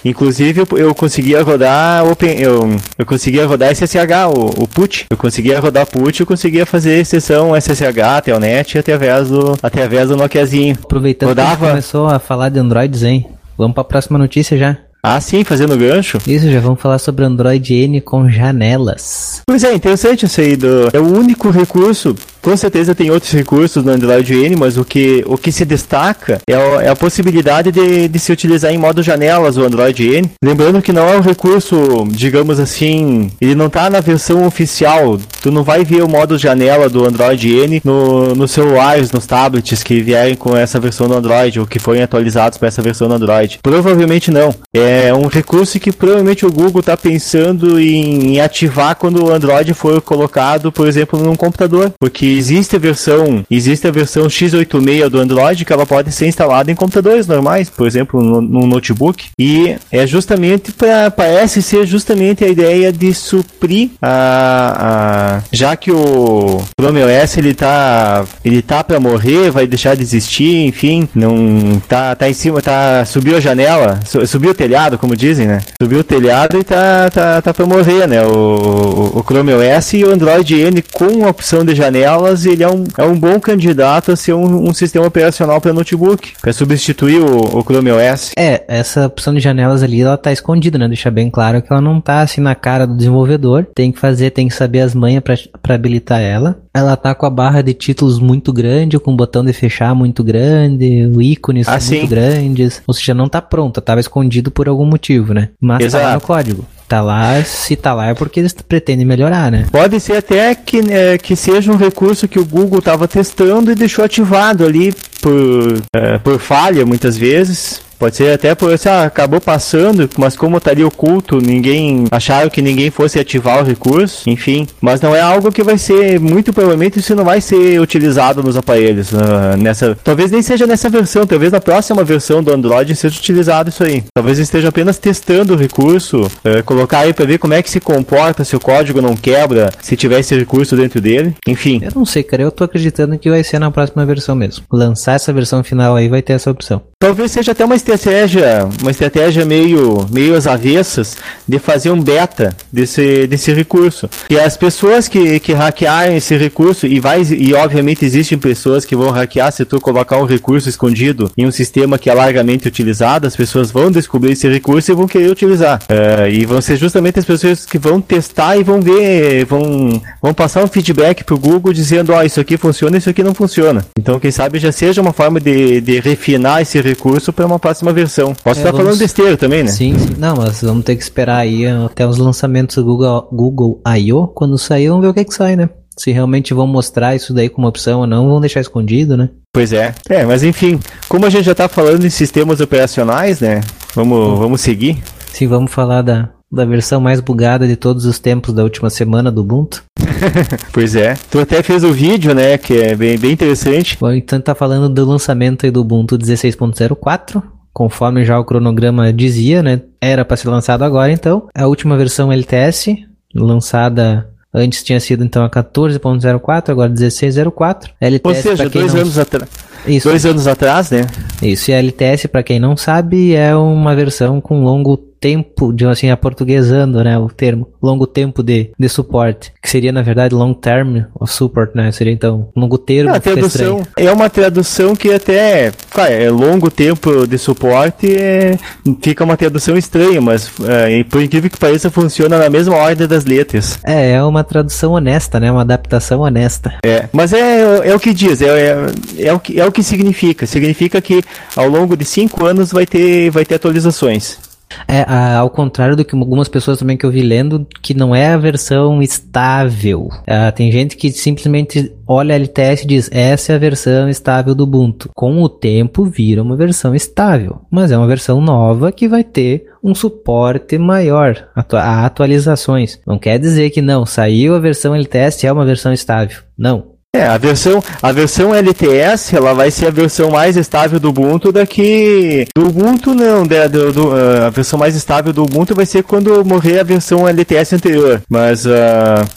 Inclusive eu, eu conseguia rodar Open, eu, eu conseguia rodar SSH, o, o PUT. Eu conseguia rodar PUT, eu conseguia fazer exceção SSH, Telnet através do através do Nokiazinho. Aproveitando Rodava... que começou a falar de Androids, hein? Vamos para a próxima notícia já. Ah, sim, fazendo gancho. Isso, já vamos falar sobre Android N com janelas. Pois é, interessante isso aí. Do... É o único recurso Com certeza tem outros recursos no Android N, mas o que, o que se destaca é, a, é a possibilidade de, de se utilizar em modo janelas o Android N. Lembrando que não é um recurso, digamos assim, ele não está na versão oficial. Tu não vai ver o modo janela do Android N no, nos celulares, nos tablets que vierem com essa versão do Android ou que forem atualizados para essa versão do Android. Provavelmente não. É um recurso que provavelmente o Google está pensando em, em ativar quando o Android for colocado, por exemplo, num computador, porque existe a versão, existe a versão x86 do Android que ela pode ser instalada em computadores normais, por exemplo, no, no notebook, e é justamente para parece ser justamente a ideia de suprir a, a já que o Chrome OS ele tá ele tá para morrer, vai deixar de existir, enfim, não tá tá em cima, tá subiu a janela, subiu o telhado, como dizem, né? Subiu o telhado e tá tá, tá para morrer, né? O, o, o Chrome OS e o Android N com a opção de janelas, ele é um, é um bom candidato a ser um, um sistema operacional para notebook, para substituir o, o Chrome OS. É, essa opção de janelas ali, ela tá escondida, né? Deixa bem claro que ela não tá assim na cara do desenvolvedor. Tem que fazer, tem que saber as manhas para habilitar ela. Ela tá com a barra de títulos muito grande, com o botão de fechar muito grande, o ícones ah, muito grandes. Ou seja, não tá pronta, tava escondido por algum motivo, né? Mas Exato. tá no código tá lá, se tá lá é porque eles pretendem melhorar, né? Pode ser até que, é, que seja um recurso que o Google estava testando e deixou ativado ali por, é, por falha muitas vezes. Pode ser até por assim, ah, acabou passando, mas como estaria oculto, ninguém acharam que ninguém fosse ativar o recurso, enfim. Mas não é algo que vai ser, muito provavelmente, isso não vai ser utilizado nos aparelhos. Uh, nessa, talvez nem seja nessa versão, talvez na próxima versão do Android seja utilizado isso aí. Talvez esteja apenas testando o recurso, uh, colocar aí para ver como é que se comporta, se o código não quebra, se tiver esse recurso dentro dele, enfim. Eu não sei, cara, eu tô acreditando que vai ser na próxima versão mesmo. Lançar essa versão final aí vai ter essa opção. Talvez seja até uma estratégia, uma estratégia meio, meio às avessas de fazer um beta desse, desse recurso. E as pessoas que, que hackearem esse recurso, e, vai, e obviamente existem pessoas que vão hackear se tu colocar um recurso escondido em um sistema que é largamente utilizado, as pessoas vão descobrir esse recurso e vão querer utilizar. Uh, e vão ser justamente as pessoas que vão testar e vão ver, vão, vão passar um feedback pro Google dizendo, ó, oh, isso aqui funciona, isso aqui não funciona. Então, quem sabe já seja uma forma de, de refinar esse recurso para uma próxima versão. Posso é, estar vamos... falando besteira também, né? Sim, sim, não, mas vamos ter que esperar aí até os lançamentos do Google, Google I.O. Quando sair, vamos ver o que, é que sai, né? Se realmente vão mostrar isso daí como opção ou não, vão deixar escondido, né? Pois é. É, mas enfim, como a gente já tá falando em sistemas operacionais, né? Vamos, vamos seguir. Sim, vamos falar da, da versão mais bugada de todos os tempos da última semana do Ubuntu. pois é. Tu até fez o vídeo, né? Que é bem, bem interessante. Bom, então tá falando do lançamento do Ubuntu 16.04 conforme já o cronograma dizia, né? Era para ser lançado agora, então. A última versão LTS, lançada antes tinha sido então a 14.04, agora 16.04. LTS, Ou seja, dois não... anos atrás. Isso. Dois anos atrás, né? Isso, e a LTS, para quem não sabe, é uma versão com longo tempo, de assim, aportuguesando, né, o termo, longo tempo de, de suporte, que seria, na verdade, long term of support, né, seria, então, longo termo. É, tradução, é uma tradução que até, claro, é longo tempo de suporte, é, fica uma tradução estranha, mas, é, por incrível que pareça, funciona na mesma ordem das letras. É, é uma tradução honesta, né, uma adaptação honesta. É, mas é, é o que diz, é, é, é, o que, é o que significa, significa que ao longo de cinco anos vai ter, vai ter atualizações. É, ao contrário do que algumas pessoas também que eu vi lendo, que não é a versão estável. É, tem gente que simplesmente olha a LTS e diz, essa é a versão estável do Ubuntu. Com o tempo vira uma versão estável, mas é uma versão nova que vai ter um suporte maior a atualizações. Não quer dizer que não, saiu a versão LTS é uma versão estável. Não, é, a versão, a versão LTS, ela vai ser a versão mais estável do Ubuntu daqui... Do Ubuntu não, né, do, do, uh, a versão mais estável do Ubuntu vai ser quando morrer a versão LTS anterior, mas uh,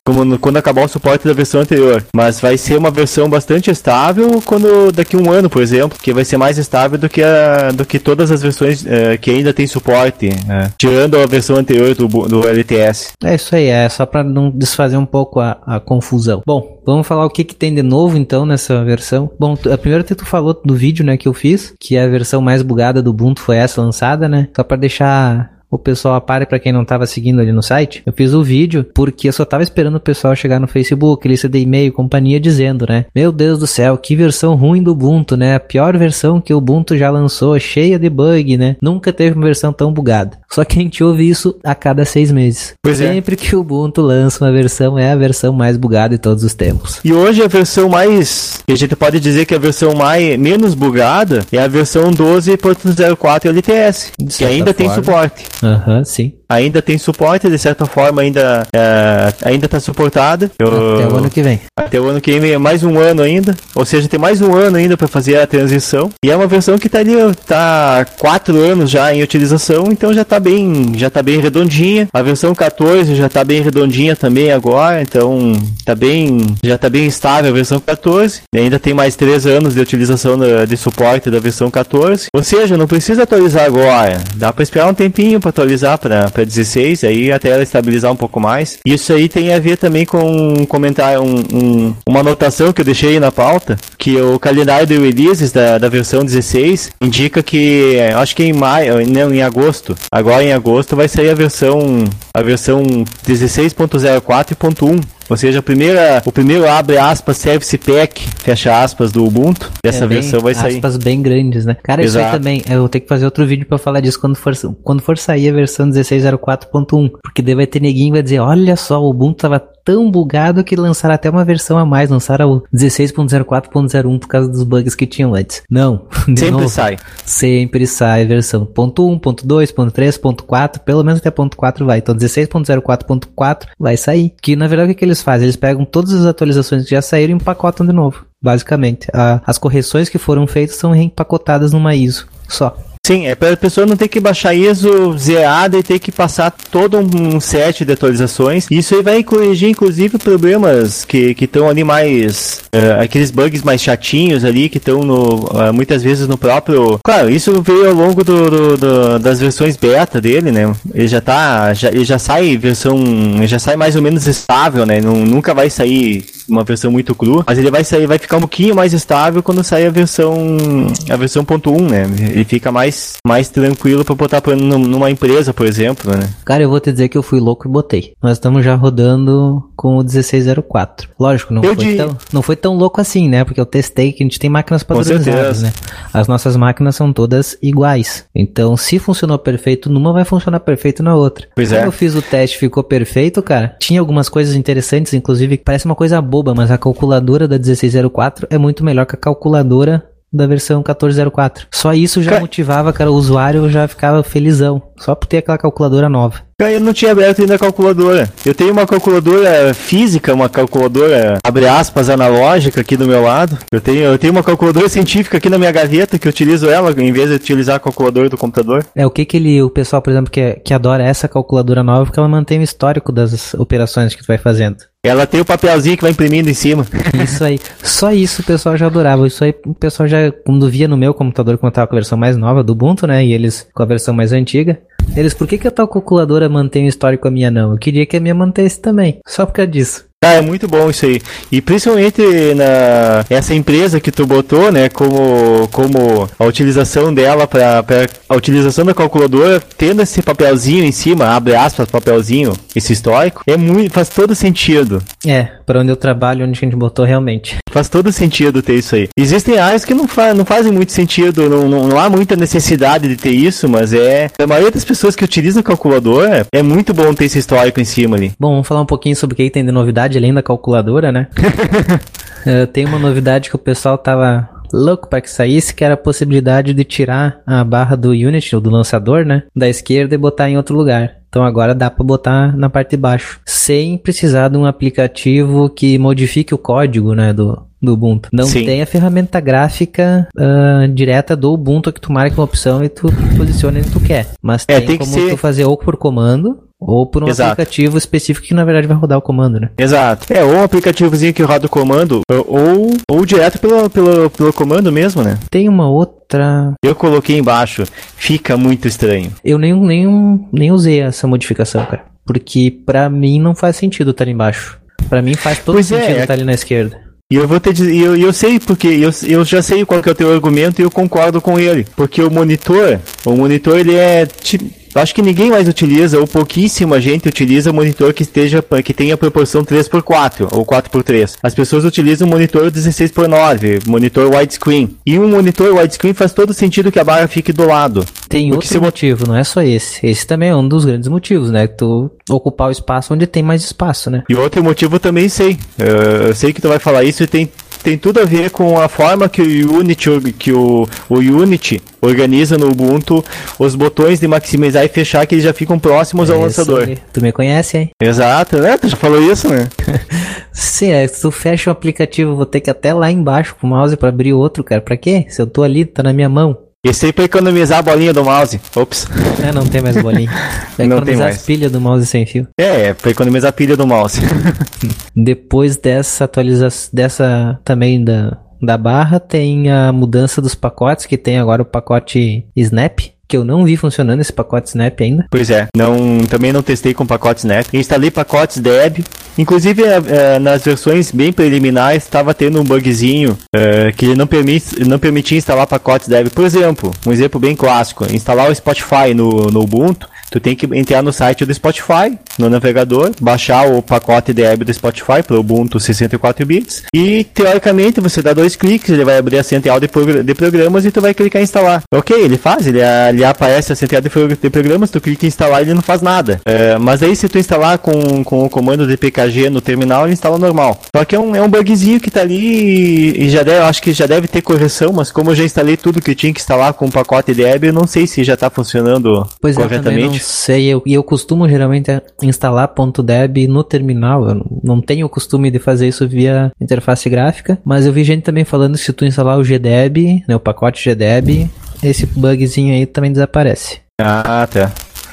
como, quando acabar o suporte da versão anterior. Mas vai ser uma versão bastante estável quando daqui um ano, por exemplo, que vai ser mais estável do que, a, do que todas as versões uh, que ainda tem suporte, né, tirando a versão anterior do, do LTS. É isso aí, é só para não desfazer um pouco a, a confusão. Bom, vamos falar o que, que tem de novo então nessa versão? Bom, a primeira que tu falou do vídeo, né, que eu fiz, que é a versão mais bugada do Ubuntu foi essa lançada, né? Só para deixar o pessoal apare para quem não tava seguindo ali no site. Eu fiz o vídeo porque eu só tava esperando o pessoal chegar no Facebook, lista de e-mail, companhia dizendo, né? Meu Deus do céu, que versão ruim do Ubuntu, né? A pior versão que o Ubuntu já lançou, cheia de bug, né? Nunca teve uma versão tão bugada. Só que a gente ouve isso a cada seis meses. Pois é. Sempre que o Ubuntu lança uma versão, é a versão mais bugada de todos os tempos. E hoje a versão mais. que a gente pode dizer que a versão mais menos bugada é a versão 12.04 LTS. Que ainda tem forma. suporte. Aham, sim. Ainda tem suporte, de certa forma ainda é, ainda está suportada. Até o ano que vem. até o ano que vem é mais um ano ainda. Ou seja, tem mais um ano ainda para fazer a transição. E é uma versão que tá ali, tá quatro anos já em utilização, então já tá bem, já tá bem redondinha. A versão 14 já tá bem redondinha também agora, então tá bem, já tá bem estável a versão 14. E ainda tem mais três anos de utilização de suporte da versão 14. Ou seja, não precisa atualizar agora. Dá para esperar um tempinho para atualizar para 16, aí até ela estabilizar um pouco mais. Isso aí tem a ver também com comentário, um, um- uma anotação que eu deixei na pauta, que o calendário de releases da, da versão 16 indica que, eh, acho que em maio, não, em agosto, agora em agosto vai sair a versão, a versão 16.04.1. Ou seja, a primeira, o primeiro abre aspas Service Pack, fecha aspas do Ubuntu. Essa É bem- versão vai sair. Aspas bem grandes, né? Cara, isso aí Exato. também. Eu vou ter que fazer outro vídeo pra falar disso quando for, quando for sair a versão 1604.1. Porque daí vai ter neguinho vai dizer: Olha só, o Ubuntu tava tão bugado que lançaram até uma versão a mais. Lançaram o 16.04.01 por causa dos bugs que tinham antes. Não. Sempre novo, sai. Sempre sai versão ponto .1, ponto .2, ponto .3, ponto .4, pelo menos até ponto .4 vai. Então 16.04.4 vai sair. Que na verdade o que, que eles fazem? Eles pegam todas as atualizações que já saíram e empacotam de novo. Basicamente. A- as correções que foram feitas são reempacotadas numa ISO. Só. Sim, é para a pessoa não ter que baixar ISO zerada e ter que passar todo um set de atualizações. Isso aí vai corrigir, inclusive, problemas que estão ali mais. eh, aqueles bugs mais chatinhos ali que estão no, ah, muitas vezes no próprio. Claro, isso veio ao longo do, do- do- das versões beta dele, né? Ele já tá. Já, ele já sai versão. já sai mais ou menos estável, né? Nunca vai sair uma versão muito crua, mas ele vai sair, vai ficar um pouquinho mais estável quando sair a versão a versão ponto .1, né? Ele fica mais mais tranquilo para botar pra, num- numa empresa, por exemplo, né? Cara, eu vou te dizer que eu fui louco e botei. Nós estamos já rodando com o 1604. Lógico, não Eu foi, de- tão, não foi tão louco assim, né? Porque eu testei que a gente tem máquinas padronizadas, né? As nossas máquinas são todas iguais. Então, se funcionou perfeito numa, vai funcionar perfeito na outra. Pois Quando é. eu fiz o teste ficou perfeito, cara. Tinha algumas coisas interessantes, inclusive, que parece uma coisa boba, mas a calculadora da 1604 é muito melhor que a calculadora da versão 1404. Só isso já Ca- motivava, cara, o usuário já ficava felizão. Só por ter aquela calculadora nova. Cara, eu não tinha aberto ainda a calculadora. Eu tenho uma calculadora física, uma calculadora, abre aspas, analógica aqui do meu lado. Eu tenho, eu tenho uma calculadora científica aqui na minha gaveta, que eu utilizo ela em vez de utilizar a calculadora do computador. É, o que que ele, o pessoal, por exemplo, que, que adora essa calculadora nova, porque ela mantém o histórico das operações que tu vai fazendo. Ela tem o papelzinho que vai imprimindo em cima. Isso aí. Só isso o pessoal já adorava. Isso aí o pessoal já, quando via no meu computador, quando eu tava com a versão mais nova do Ubuntu, né? E eles com a versão mais antiga. Eles, por que, que a tua calculadora mantém o histórico a minha não? Eu queria que a minha mantesse também. Só por causa disso. Ah, é muito bom isso aí. E principalmente na essa empresa que tu botou, né, como como a utilização dela para a utilização da calculadora, tendo esse papelzinho em cima, abre aspas, papelzinho, esse histórico, é muito faz todo sentido. É, pra onde eu trabalho, onde a gente botou realmente. Faz todo sentido ter isso aí. Existem áreas que não, fa não fazem muito sentido, não, não, não há muita necessidade de ter isso, mas é. A maioria das pessoas que utilizam calculadora, é muito bom ter esse histórico em cima ali. Bom, vamos falar um pouquinho sobre o que tem de novidade além da calculadora, né? Eh, tem uma novidade que o pessoal tava louco para que saísse, que era a possibilidade de tirar a barra do Unity, ou do lançador, né? Da esquerda e botar em outro lugar. Então agora dá para botar na parte de baixo, sem precisar de um aplicativo que modifique o código, né, do, do Ubuntu. Não Sim. tem a ferramenta gráfica ah, direta do Ubuntu que tu marca uma opção e tu posiciona onde tu quer. Mas É, tem, tem que como ser- tu fazer ou por comando ou por um Exato. aplicativo específico que na verdade vai rodar o comando, né? Exato. É, ou um aplicativozinho que roda o comando, ou, ou direto pelo, pelo, pelo comando mesmo, né? Tem uma outra. Eu coloquei embaixo, fica muito estranho. Eu nem, nem, nem usei essa modificação, cara. Porque pra mim não faz sentido estar ali embaixo. Pra mim faz todo Pois é, sentido é- estar ali na esquerda. E eu vou te dizer, e eu, eu sei porque, eu, eu já sei qual que é o teu argumento e eu concordo com ele. Porque o monitor, o monitor ele é, ti- Eu acho que ninguém mais utiliza, ou pouquíssima gente utiliza monitor que esteja que tenha proporção 3x4 ou 4x3. As pessoas utilizam monitor 16x9, monitor widescreen. E um monitor widescreen faz todo sentido que a barra fique do lado. Tem outro se- motivo, não é só esse. Esse também é um dos grandes motivos, né? Tu ocupar o espaço onde tem mais espaço, né? E outro motivo eu também sei. Eu, eu sei que tu vai falar isso e tem, tem tudo a ver com a forma que o Unity, que o, o Unity organiza no Ubuntu os botões de maximizar e fechar que eles já ficam próximos ao Esse- lançador. Tu me conhece, hein? Exato, né? Tu já falou isso, né? Sim, é, se tu fecha o aplicativo, vou ter que ir até lá embaixo com o mouse pra abrir outro, cara. Pra quê? Se eu tô ali, tá na minha mão. Esse aí pra economizar a bolinha do mouse. Ops. É, não tem mais bolinha. Vai Não tem economizar mais. as pilhas do mouse sem fio. É, é pra economizar a pilha do mouse. Depois dessa atualização, dessa também da, da barra, tem a mudança dos pacotes, que tem agora o pacote Snap, que eu não vi funcionando esse pacote Snap ainda. Pois é, não, também não testei com pacotes Snap. Instalei pacotes Deb. Inclusive, eh, eh, nas versões bem preliminares, estava tendo um bugzinho eh, que não, não permitia instalar pacotes Deb. Por exemplo, um exemplo bem clássico: instalar o Spotify no, no Ubuntu. Tu tem que entrar no site do Spotify, no navegador, baixar o pacote Deb do Spotify para o Ubuntu 64 bits e teoricamente você dá dois cliques, ele vai abrir a central de, progr- de programas e tu vai clicar em instalar. Ok, ele faz, ele, ele aparece a central de, de programas, tu clica em instalar e ele não faz nada. É, mas aí se tu instalar com, com o comando de PKG no terminal, ele instala normal. Só que é um, é um bugzinho que tá ali e, já deve, acho que já deve ter correção, mas como eu já instalei tudo que eu tinha que instalar com o pacote Deb, eu não sei se já tá funcionando Pois é, corretamente. Sei. Eu, e eu costumo geralmente instalar .deb no terminal. Eu não- tenho o costume de fazer isso via interface gráfica. Mas eu vi gente também falando que se tu instalar o GDeb, né, o pacote GDeb, esse bugzinho aí também desaparece. Ah, tá.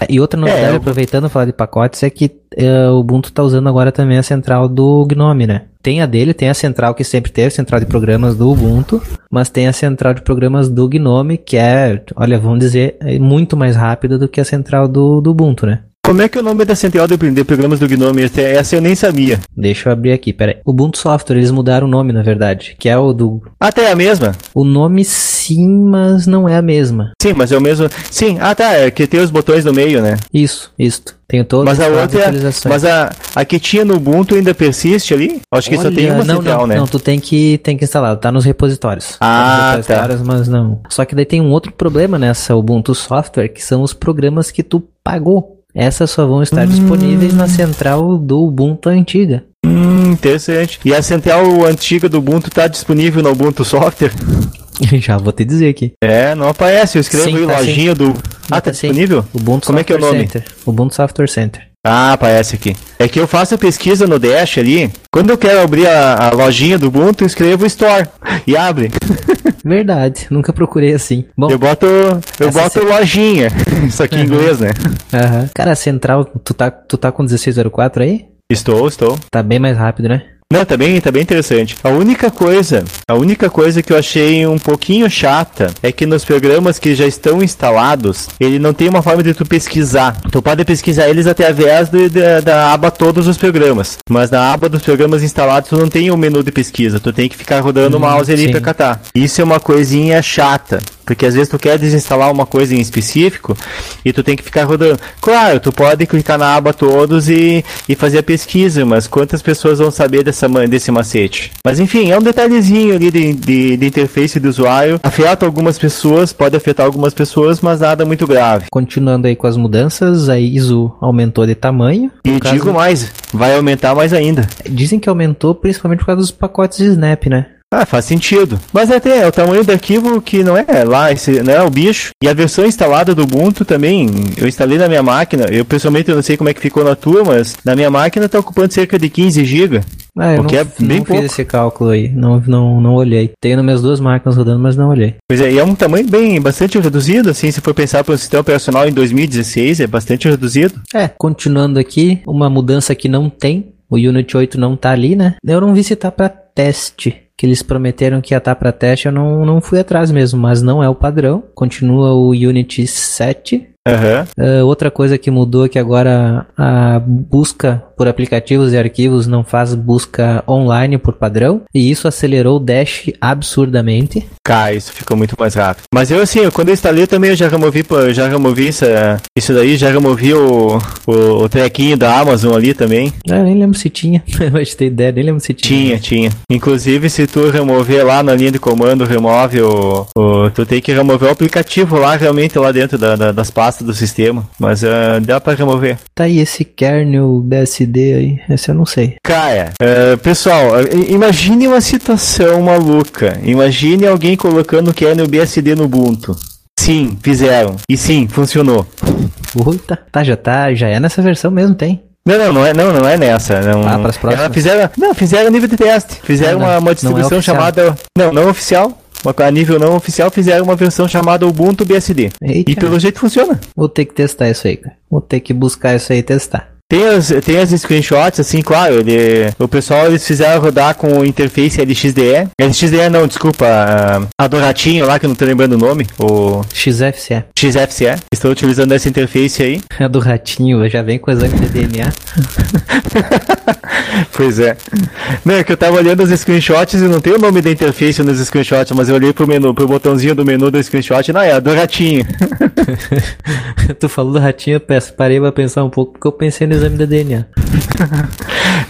E outra novidade, É, aproveitando falar de pacotes, é que eh, o Ubuntu tá usando agora também a central do Gnome, né? Tem a dele, tem a central que sempre teve, central de programas do Ubuntu, mas tem a central de programas do Gnome, que é, olha, vamos dizer, é muito mais rápida do que a central do, do Ubuntu, né? Como é que é o nome da central de de programas do Gnome? Essa- Essa eu nem sabia. Deixa eu abrir aqui, peraí. Ubuntu Software, eles mudaram o nome, na verdade, que é o do... Até é a mesma? O nome sim, mas não é a mesma. Sim, mas é o mesmo. Sim, ah tá, é que tem os botões no meio, né? Isso, isso. Tenho todas Mas a as outra é. Mas a, a que tinha no Ubuntu ainda persiste ali? Acho que só tem Olha, uma não, central, não, né? Não, tu tem que, tem que instalar, tá nos repositórios. Ah, tá nos repositórios, mas não. Só que daí tem um outro problema nessa Ubuntu Software, que são os programas que tu pagou. Essas só vão estar disponíveis na central do Ubuntu antiga. Hum, interessante. E a central antiga do Ubuntu tá disponível no Ubuntu Software? Já vou te dizer aqui. É, não aparece. Eu escrevo Sim, aí tá lojinha do. Ah, tá sim. disponível? Ubuntu Como é que é o Software nome? Center. Ubuntu Software Center. Ah, aparece aqui. É que eu faço a pesquisa no Dash ali. Quando eu quero abrir a, a lojinha do Ubuntu, eu escrevo Store e abre. Verdade, nunca procurei assim. Bom, Eu boto, eu boto lojinha. Isso aqui em inglês, né? aham. cara, a central, tu tá, tu tá com 1604 aí? Estou, estou. Tá bem mais rápido, né? Não, tá bem, tá bem interessante. A única coisa, a única coisa que eu achei um pouquinho chata é que nos programas que já estão instalados, ele não tem uma forma de tu pesquisar. Tu pode pesquisar eles através de- de- da aba todos os programas, mas na aba dos programas instalados tu não tem o menu de pesquisa, tu tem que ficar rodando o Hum, mouse ali sim. pra catar. Isso é uma coisinha chata. Porque às vezes tu quer desinstalar uma coisa em específico e tu tem que ficar rodando. Claro, tu pode clicar na aba todos e, e fazer a pesquisa, mas quantas pessoas vão saber dessa, desse macete? Mas enfim, é um detalhezinho ali de, de, de interface do usuário. Afeta algumas pessoas, pode afetar algumas pessoas, mas nada muito grave. Continuando aí com as mudanças, a ISO aumentou de tamanho. E caso- digo mais, vai aumentar mais ainda. Dizem que aumentou principalmente por causa dos pacotes de Snap, né? Ah, faz sentido. Mas até é o tamanho do arquivo que não é lá, esse, não é o bicho. E a versão instalada do Ubuntu também, eu instalei na minha máquina. Eu pessoalmente eu não sei como é que ficou na tua, mas na minha máquina tá ocupando cerca de 15 GB. Ah, eu não, é bem não pouco. fiz esse cálculo aí. Não, não, não olhei. Tenho nas minhas duas máquinas rodando, mas não olhei. Pois é, e é um tamanho bem bastante reduzido, assim, se for pensar para um sistema operacional em 2016, é bastante reduzido. É, continuando aqui, uma mudança que não tem. O Unity 8 não tá ali, né? Eu não vi se tá pra teste. Que eles prometeram que ia estar pra teste, eu não, não fui atrás mesmo, mas não é o padrão. Continua o Unity 7. Aham. Uh, outra coisa que mudou é que agora a busca por aplicativos e arquivos não faz busca online por padrão, e isso acelerou o Dash absurdamente. Cara, isso ficou muito mais rápido. Mas eu assim, quando eu instalei também eu já removi, eu já removi isso, isso daí, já removi o, o, o trequinho da Amazon ali também. Ah, nem lembro se tinha. eu ter ideia, nem lembro se tinha. Tinha, tinha. Inclusive, se tu remover lá na linha de comando, remove o, o tu tem que remover o aplicativo lá realmente lá dentro da, da, das pastas do sistema. Mas uh, dá para remover. Tá aí esse kernel BSD aí, esse eu não sei. Cara, uh, pessoal, imagine uma situação maluca. Imagine alguém colocando kernel BSD no Ubuntu. Sim, fizeram. E sim, funcionou. Puta, tá, já tá, já é nessa versão mesmo, tem. Não, não, não é, não, não é nessa. Não, ah, para as próximas. fizeram, não, fizeram nível de teste. Fizeram ah, uma, uma distribuição não é chamada. Não, não oficial. A nível não oficial fizeram uma versão chamada Ubuntu BSD. Eita. E pelo jeito funciona. Vou ter que testar isso aí, cara. Vou ter que buscar isso aí e testar. Tem as, tem as screenshots, assim, claro, ele, o pessoal eles fizeram rodar com o interface LXDE. LXDE não, desculpa, a do ratinho lá, que eu não tô lembrando o nome. O XFCE. XFCE. Estou utilizando essa interface aí. A do ratinho, já vem com exame de DNA. pois é. Não, é que eu tava olhando os screenshots e não tem o nome da interface nos screenshots, mas eu olhei pro menu, pro botãozinho do menu do screenshot, não, é a do ratinho. tu falou do ratinho, eu parei pra pensar um pouco, porque eu pensei no exame da DNA.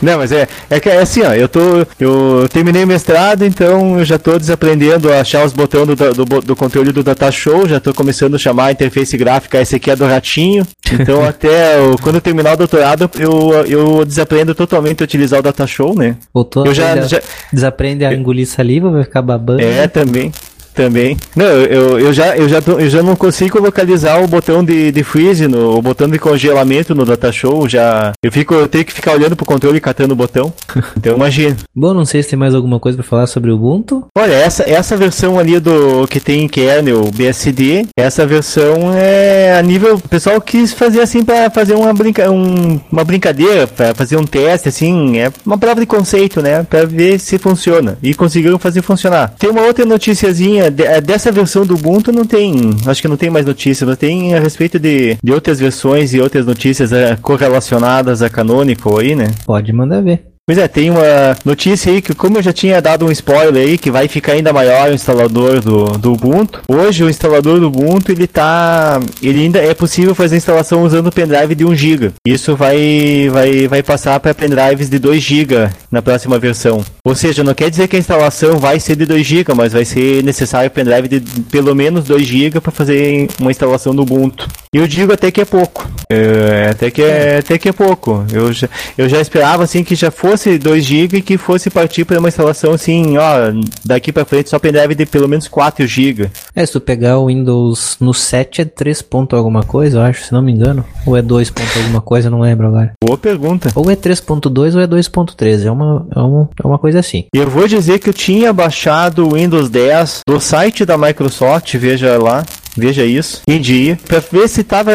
Não, mas é, é que é assim, ó, eu tô. Eu terminei o mestrado, então eu já tô desaprendendo a achar os botões do, do, do controle do Data Show, já tô começando a chamar a interface gráfica, esse aqui é do ratinho. Então até eu, quando eu terminar o doutorado, eu, eu desaprendo totalmente a utilizar o Data Show, né? Voltou eu já, já desaprende a engolir saliva, vai ficar babando. É, também. Também. Não, eu, eu, já, eu, já, eu já não consigo localizar o botão de, de freeze, no, o botão de congelamento no Data Show. Já, eu, fico, eu tenho que ficar olhando pro controle e catando o botão. Então imagina. Bom, não sei se tem mais alguma coisa para falar sobre o Ubuntu. Olha, essa, essa versão ali do que tem kernel BSD, essa versão é a nível. O pessoal quis fazer assim para fazer uma, brinca, um, uma brincadeira, para fazer um teste, assim, é uma prova de conceito, né? Para ver se funciona. E conseguiram fazer funcionar. Tem uma outra noticiazinha é, dessa versão do Ubuntu não tem, acho que não tem mais notícia, não tem a respeito de, de outras versões e outras notícias é, correlacionadas a Canonical aí, né? Pode mandar ver. Pois é, tem uma notícia aí que, como eu já tinha dado um spoiler aí, que vai ficar ainda maior o instalador do, do Ubuntu. Hoje o instalador do Ubuntu ele tá. Ele ainda é possível fazer instalação usando o pendrive de 1 GB. Isso vai, vai, vai passar para pendrives de 2 GB na próxima versão. Ou seja, não quer dizer que a instalação vai ser de 2 GB, mas vai ser necessário pendrive de pelo menos 2 GB para fazer uma instalação do Ubuntu. E eu digo até que é pouco. É, até, que é, até que é pouco. Eu já, eu já esperava assim que já fosse fosse 2 GB e que fosse partir para uma instalação assim, ó, daqui para frente só pendrive de pelo menos 4 GB. É, se tu pegar o Windows no 7 é 3 ponto alguma coisa, eu acho, se não me engano. Ou é 2 ponto alguma coisa, não lembro agora. Boa pergunta. Ou é 3.2 ou é 2.3, é uma, é, uma, é uma coisa assim. E eu vou dizer que eu tinha baixado o Windows 10 do site da Microsoft, veja lá, Veja isso, dia, para ver se tava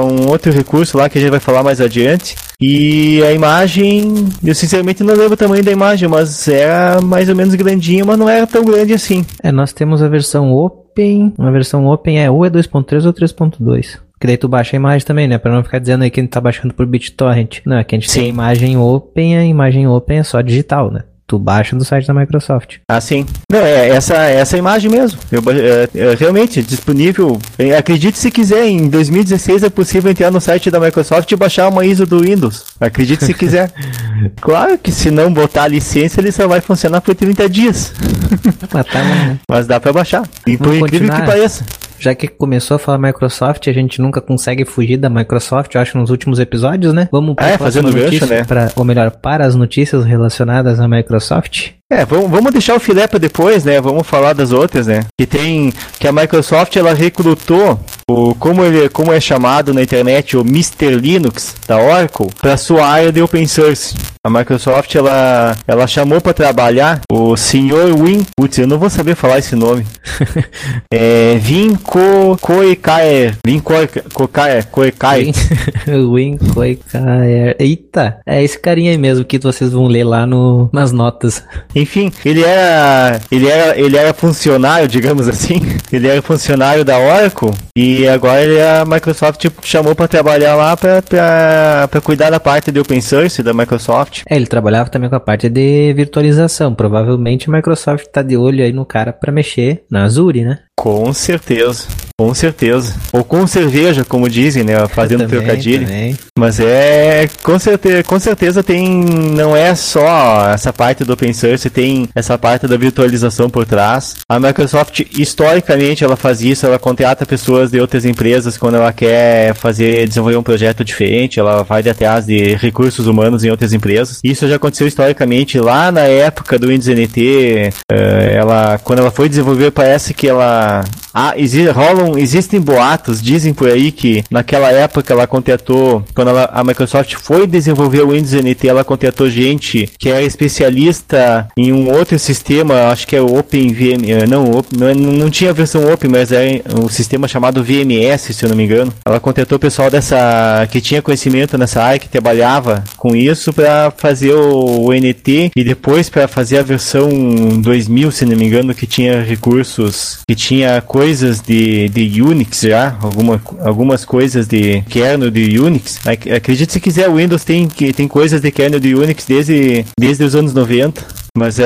um outro recurso lá que a gente vai falar mais adiante. E a imagem, eu sinceramente não lembro o tamanho da imagem, mas era mais ou menos grandinha, mas não era tão grande assim. É, nós temos a versão Open, a versão Open é ou é 2.3 ou 3.2. Que daí tu baixa a imagem também, né? Pra não ficar dizendo aí que a gente tá baixando por BitTorrent. Não, é que a gente Sim. tem a imagem Open, a imagem Open é só digital, né? Tu baixa do site da Microsoft. Ah, sim. Não, é essa, essa imagem mesmo. Eu, é, é, realmente, disponível. É, acredite se quiser, em 2016 é possível entrar no site da Microsoft e baixar uma ISO do Windows. Acredite se quiser. claro que se não botar a licença, ele só vai funcionar por 30 dias. Mas, tá, né? Mas dá pra baixar. E por incrível que pareça já que começou a falar Microsoft, a gente nunca consegue fugir da Microsoft, eu acho, nos últimos episódios, né? Vamos para é, fazendo gancho, né? Pra, ou melhor, para as notícias relacionadas à Microsoft. É, vamos, vamos deixar o filé para depois, né? Vamos falar das outras, né? Que tem que a Microsoft ela recrutou o como ele como é chamado na internet o Mr Linux da Oracle para sua área de open source. A Microsoft ela ela chamou para trabalhar o senhor Win, putz, eu não vou saber falar esse nome. é Vin Ko Koikaer, Vin Koikaer, Koikaer. Win Koikaer. Eita, é esse carinha aí mesmo que vocês vão ler lá no nas notas. Enfim, ele era, ele era, ele era funcionário, digamos assim, ele era funcionário da Oracle E agora a Microsoft chamou para trabalhar lá para cuidar da parte de open source da Microsoft. É, ele trabalhava também com a parte de virtualização. Provavelmente a Microsoft tá de olho aí no cara para mexer na Azure, né? Com certeza. Com certeza. Ou com cerveja, como dizem, né? Fazendo também, trocadilho. Também. Mas é. Com certeza, com certeza tem. Não é só essa parte do open source, tem essa parte da virtualização por trás. A Microsoft, historicamente, ela faz isso, ela contrata pessoas de outras empresas quando ela quer fazer, desenvolver um projeto diferente, ela vai atrás de recursos humanos em outras empresas. Isso já aconteceu historicamente lá na época do Windows NT. Eh, ela, quando ela foi desenvolver, parece que ela. uh, Ah, existe, rolam existem boatos, dizem por aí que naquela época ela contratou, quando ela, a Microsoft foi desenvolver o Windows NT, ela contratou gente que era especialista em um outro sistema, acho que é o OpenVM, eh, não, não, é, não tinha a versão Open, mas era um sistema chamado VMS, se eu não me engano. Ela contratou o pessoal dessa que tinha conhecimento nessa área, que trabalhava com isso para fazer o, o NT e depois para fazer a versão 2000, se não me engano, que tinha recursos, que tinha coisas de, de de Unix já, alguma, algumas coisas de kernel de Unix. Acredite se quiser, o Windows tem, tem coisas de kernel de Unix desde, desde os anos 90. Mas uh,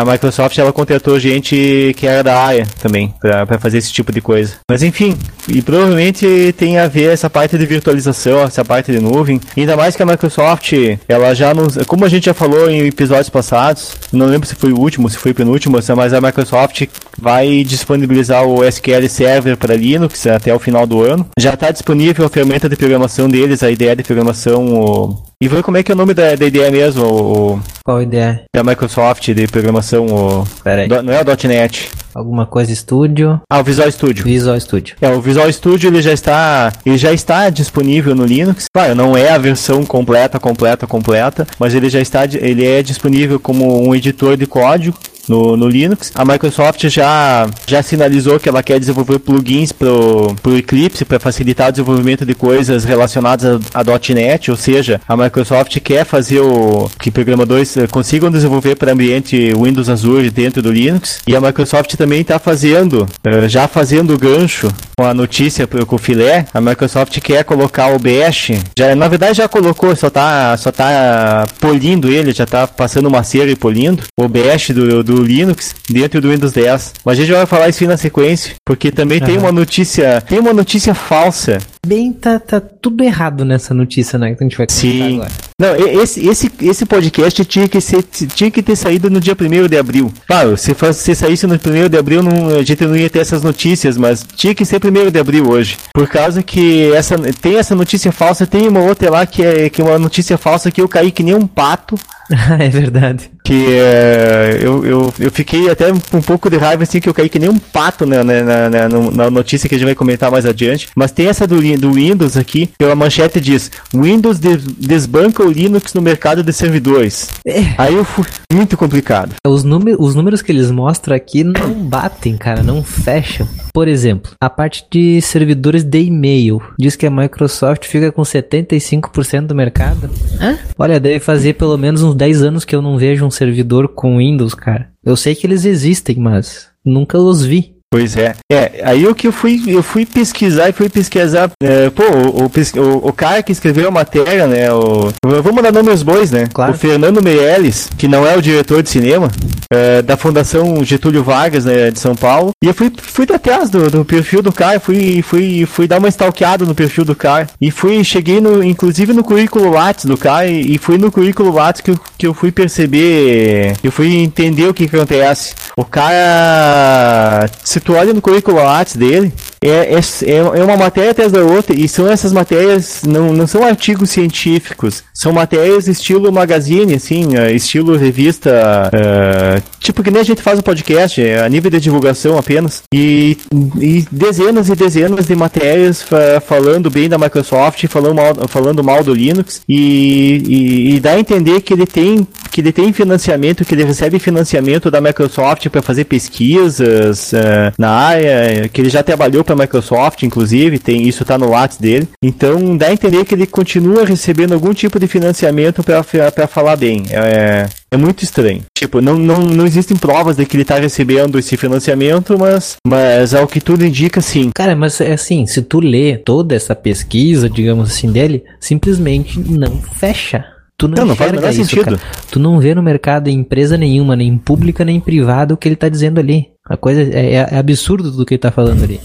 a Microsoft ela contratou gente que era da área também para fazer esse tipo de coisa. Mas enfim, e provavelmente tem a ver essa parte de virtualização, essa parte de nuvem. Ainda mais que a Microsoft, ela já nos, como a gente já falou em episódios passados, não lembro se foi o último, se foi o penúltimo, mas a Microsoft vai disponibilizar o SQL Server para Linux até o final do ano. Já está disponível a ferramenta de programação deles, a ideia de programação, e foi como é que é o nome da, da ideia mesmo? O, Qual ideia? Da Microsoft de programação, o. Pera aí. Do, não é o .NET. Alguma coisa Studio. Ah, o Visual Studio. Visual Studio. É, o Visual Studio ele já está, ele já está disponível no Linux. Claro, não é a versão completa, completa, completa, mas ele já está, ele é disponível como um editor de código no, no Linux. A Microsoft já, já sinalizou que ela quer desenvolver plugins para o Eclipse para facilitar o desenvolvimento de coisas relacionadas a, a .NET, ou seja, a Microsoft quer fazer o que programadores eh, consigam desenvolver para ambiente Windows Azure dentro do Linux. E a Microsoft também está fazendo, eh, já fazendo o gancho com a notícia com o filé. A Microsoft quer colocar o Bash, já na verdade já colocou, só está só tá polindo ele, já está passando uma cera e polindo o Bash do, do do Linux dentro do Windows 10. Mas a gente vai falar isso aí na sequência, porque também uhum. tem uma notícia, tem uma notícia falsa. Bem, tá, tá tudo errado nessa notícia, né? Que a gente vai Sim. agora. Não, esse, esse, esse podcast tinha que, ser, tinha que ter saído no dia 1 de abril. Claro, se, se saísse no 1 de abril, não, a gente não ia ter essas notícias, mas tinha que ser 1 de abril hoje. Por causa que essa, tem essa notícia falsa, tem uma outra lá que é, que é uma notícia falsa que eu caí que nem um pato. é verdade. Que é, eu, eu, eu fiquei até um pouco de raiva assim que eu caí que nem um pato na, na, na, na notícia que a gente vai comentar mais adiante. Mas tem essa do, do Windows aqui, pela manchete diz: Windows desbanca o Linux no mercado de servidores. É. Aí eu fui muito complicado. Os, número, os números que eles mostram aqui não batem, cara, não fecham. Por exemplo, a parte de servidores de e-mail diz que a Microsoft fica com 75% do mercado. Hã? Olha, deve fazer pelo menos uns 10 anos que eu não vejo um servidor com Windows, cara. Eu sei que eles existem, mas nunca os vi. Pois é. É, aí o que eu fui, eu fui pesquisar e fui pesquisar, é, pô, o, o, o, cara que escreveu a matéria, né, o, vamos dar nome aos bois, né? Claro. O Fernando Meirelles, que não é o diretor de cinema, é, da Fundação Getúlio Vargas, né, de São Paulo, e eu fui, fui atrás do, do perfil do cara, fui, fui, fui dar uma stalkeada no perfil do cara, e fui, cheguei no, inclusive no currículo Lattes do cara, e, fui no currículo Lattes que que eu fui perceber, eu fui entender o que acontece. O cara se tu olha no currículo Lattes dele, é, é, é, é uma matéria atrás da outra, e são essas matérias, não, não são artigos científicos, são matérias estilo magazine, assim, é, estilo revista, uh, tipo que nem a gente faz o podcast, é, a nível de divulgação apenas, e, e dezenas e dezenas de matérias falando bem da Microsoft, falando mal, falando mal do Linux, e, e, e dá a entender que ele tem que ele tem financiamento, que ele recebe financiamento da Microsoft para fazer pesquisas uh, na área, que ele já trabalhou para para a Microsoft, inclusive, tem isso está no WhatsApp dele. Então dá a entender que ele continua recebendo algum tipo de financiamento para falar bem. É, é muito estranho. Tipo, não, não, não existem provas de que ele está recebendo esse financiamento, mas, mas ao que tudo indica, sim. Cara, mas é assim, se tu lê toda essa pesquisa, digamos assim, dele, simplesmente não fecha. Tu não, Não, não faz o enxerga menor isso, sentido. cara. Tu não vê no mercado em empresa nenhuma, nem pública, nem privada, o que ele tá dizendo ali. A coisa é, é- é absurdo do que ele tá falando ali.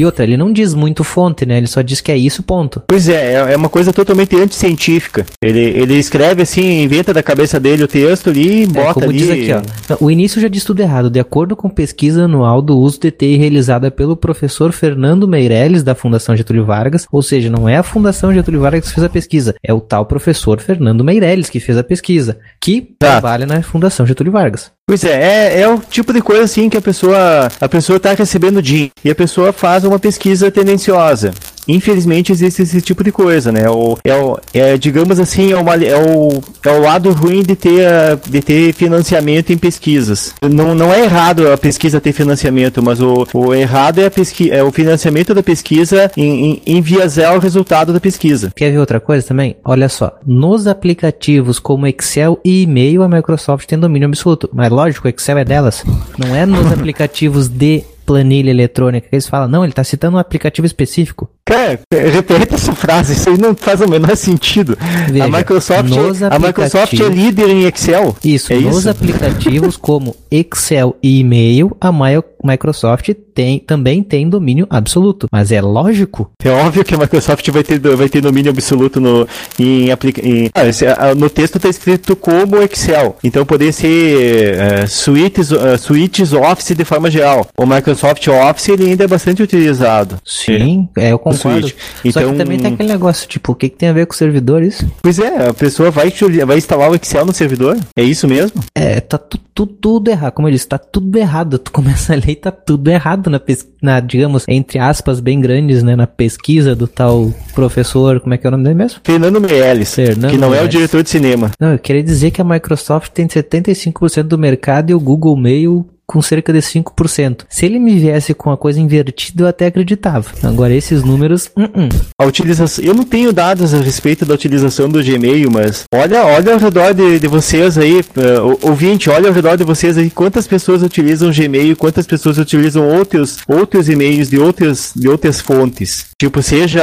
E outra, ele não diz muito fonte, né? Ele só diz que é isso, ponto. Pois é, é é uma coisa totalmente anticientífica. Ele, ele escreve assim, inventa da cabeça dele o texto ali e É, bota como ali. diz aqui, ó. O início já diz tudo errado. De acordo com pesquisa anual do uso de TI realizada pelo professor Fernando Meirelles, da Fundação Getúlio Vargas, ou seja, não é a Fundação Getúlio Vargas que fez a pesquisa, é o tal professor Fernando Meirelles que fez a pesquisa, que Tá. trabalha na Fundação Getúlio Vargas. Pois é, é, é o tipo de coisa assim que a pessoa a pessoa tá recebendo DIN e a pessoa faz uma pesquisa tendenciosa. Infelizmente existe esse tipo de coisa, né? O, é, o, é, digamos assim, é, uma, é, o, é o lado ruim de ter, de ter financiamento em pesquisas. Não, não é errado a pesquisa ter financiamento, mas o, o errado é, a pesqui, é o financiamento da pesquisa em, em enviesar o resultado da pesquisa. Quer ver outra coisa também? Olha só, nos aplicativos como Excel e e-mail, a Microsoft tem domínio absoluto. Mas lógico, Excel é delas. Não é nos aplicativos de planilha eletrônica que eles falam. Não, ele tá citando um aplicativo específico. Cara, repete essa frase, isso aí não faz o menor sentido. Veja, a Microsoft, nos a Microsoft é líder em Excel. Isso, é nos isso? aplicativos como Excel e e-mail, a Mi- Microsoft tem, também tem domínio absoluto. Mas é lógico É óbvio que a Microsoft vai ter, vai ter domínio absoluto no, em, aplica, em ah, esse- ah, no texto está escrito como Excel. Então poderia ser eh, suites, eh, suites Office de forma geral. O Microsoft Office ele ainda é bastante utilizado. Sim, é, eu concordo. Só Então- que também tem aquele negócio, tipo, o que, que tem a ver com servidores? Pois é, a pessoa vai, vai instalar o Excel no servidor? É isso mesmo? É, tá tu, tu- tudo errado. Como eu disse, tá tudo errado. Tu começa a ler e tá tudo errado na, na, digamos, entre aspas, bem grandes, né? Na pesquisa do tal professor, como é que é o nome dele mesmo? Fernando Meirelles, Fernando que não é o Meirelles. diretor de cinema. Não, eu queria dizer que a Microsoft tem 75% do mercado e o Google Mail com cerca de 5%. Se ele me viesse com a coisa invertida, eu até acreditava. Agora, esses números, uh -uh. A utilização, eu não tenho dados a respeito da utilização do Gmail, mas olha, olha ao redor de, de vocês aí, uh, ouvinte, olha ao redor de vocês aí, quantas pessoas utilizam Gmail, quantas pessoas utilizam outros, outros e-mails de outras, de outras fontes. Tipo, seja,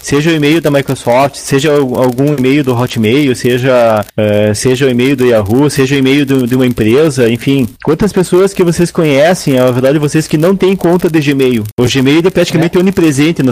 seja o e-mail da Microsoft, seja algum e-mail do Hotmail, seja, uh, seja o e-mail do Yahoo, seja o e-mail de uma empresa, enfim. Quantas pessoas que vocês conhecem, ao redor de vocês, que não têm conta de Gmail? O Gmail é praticamente é. onipresente na,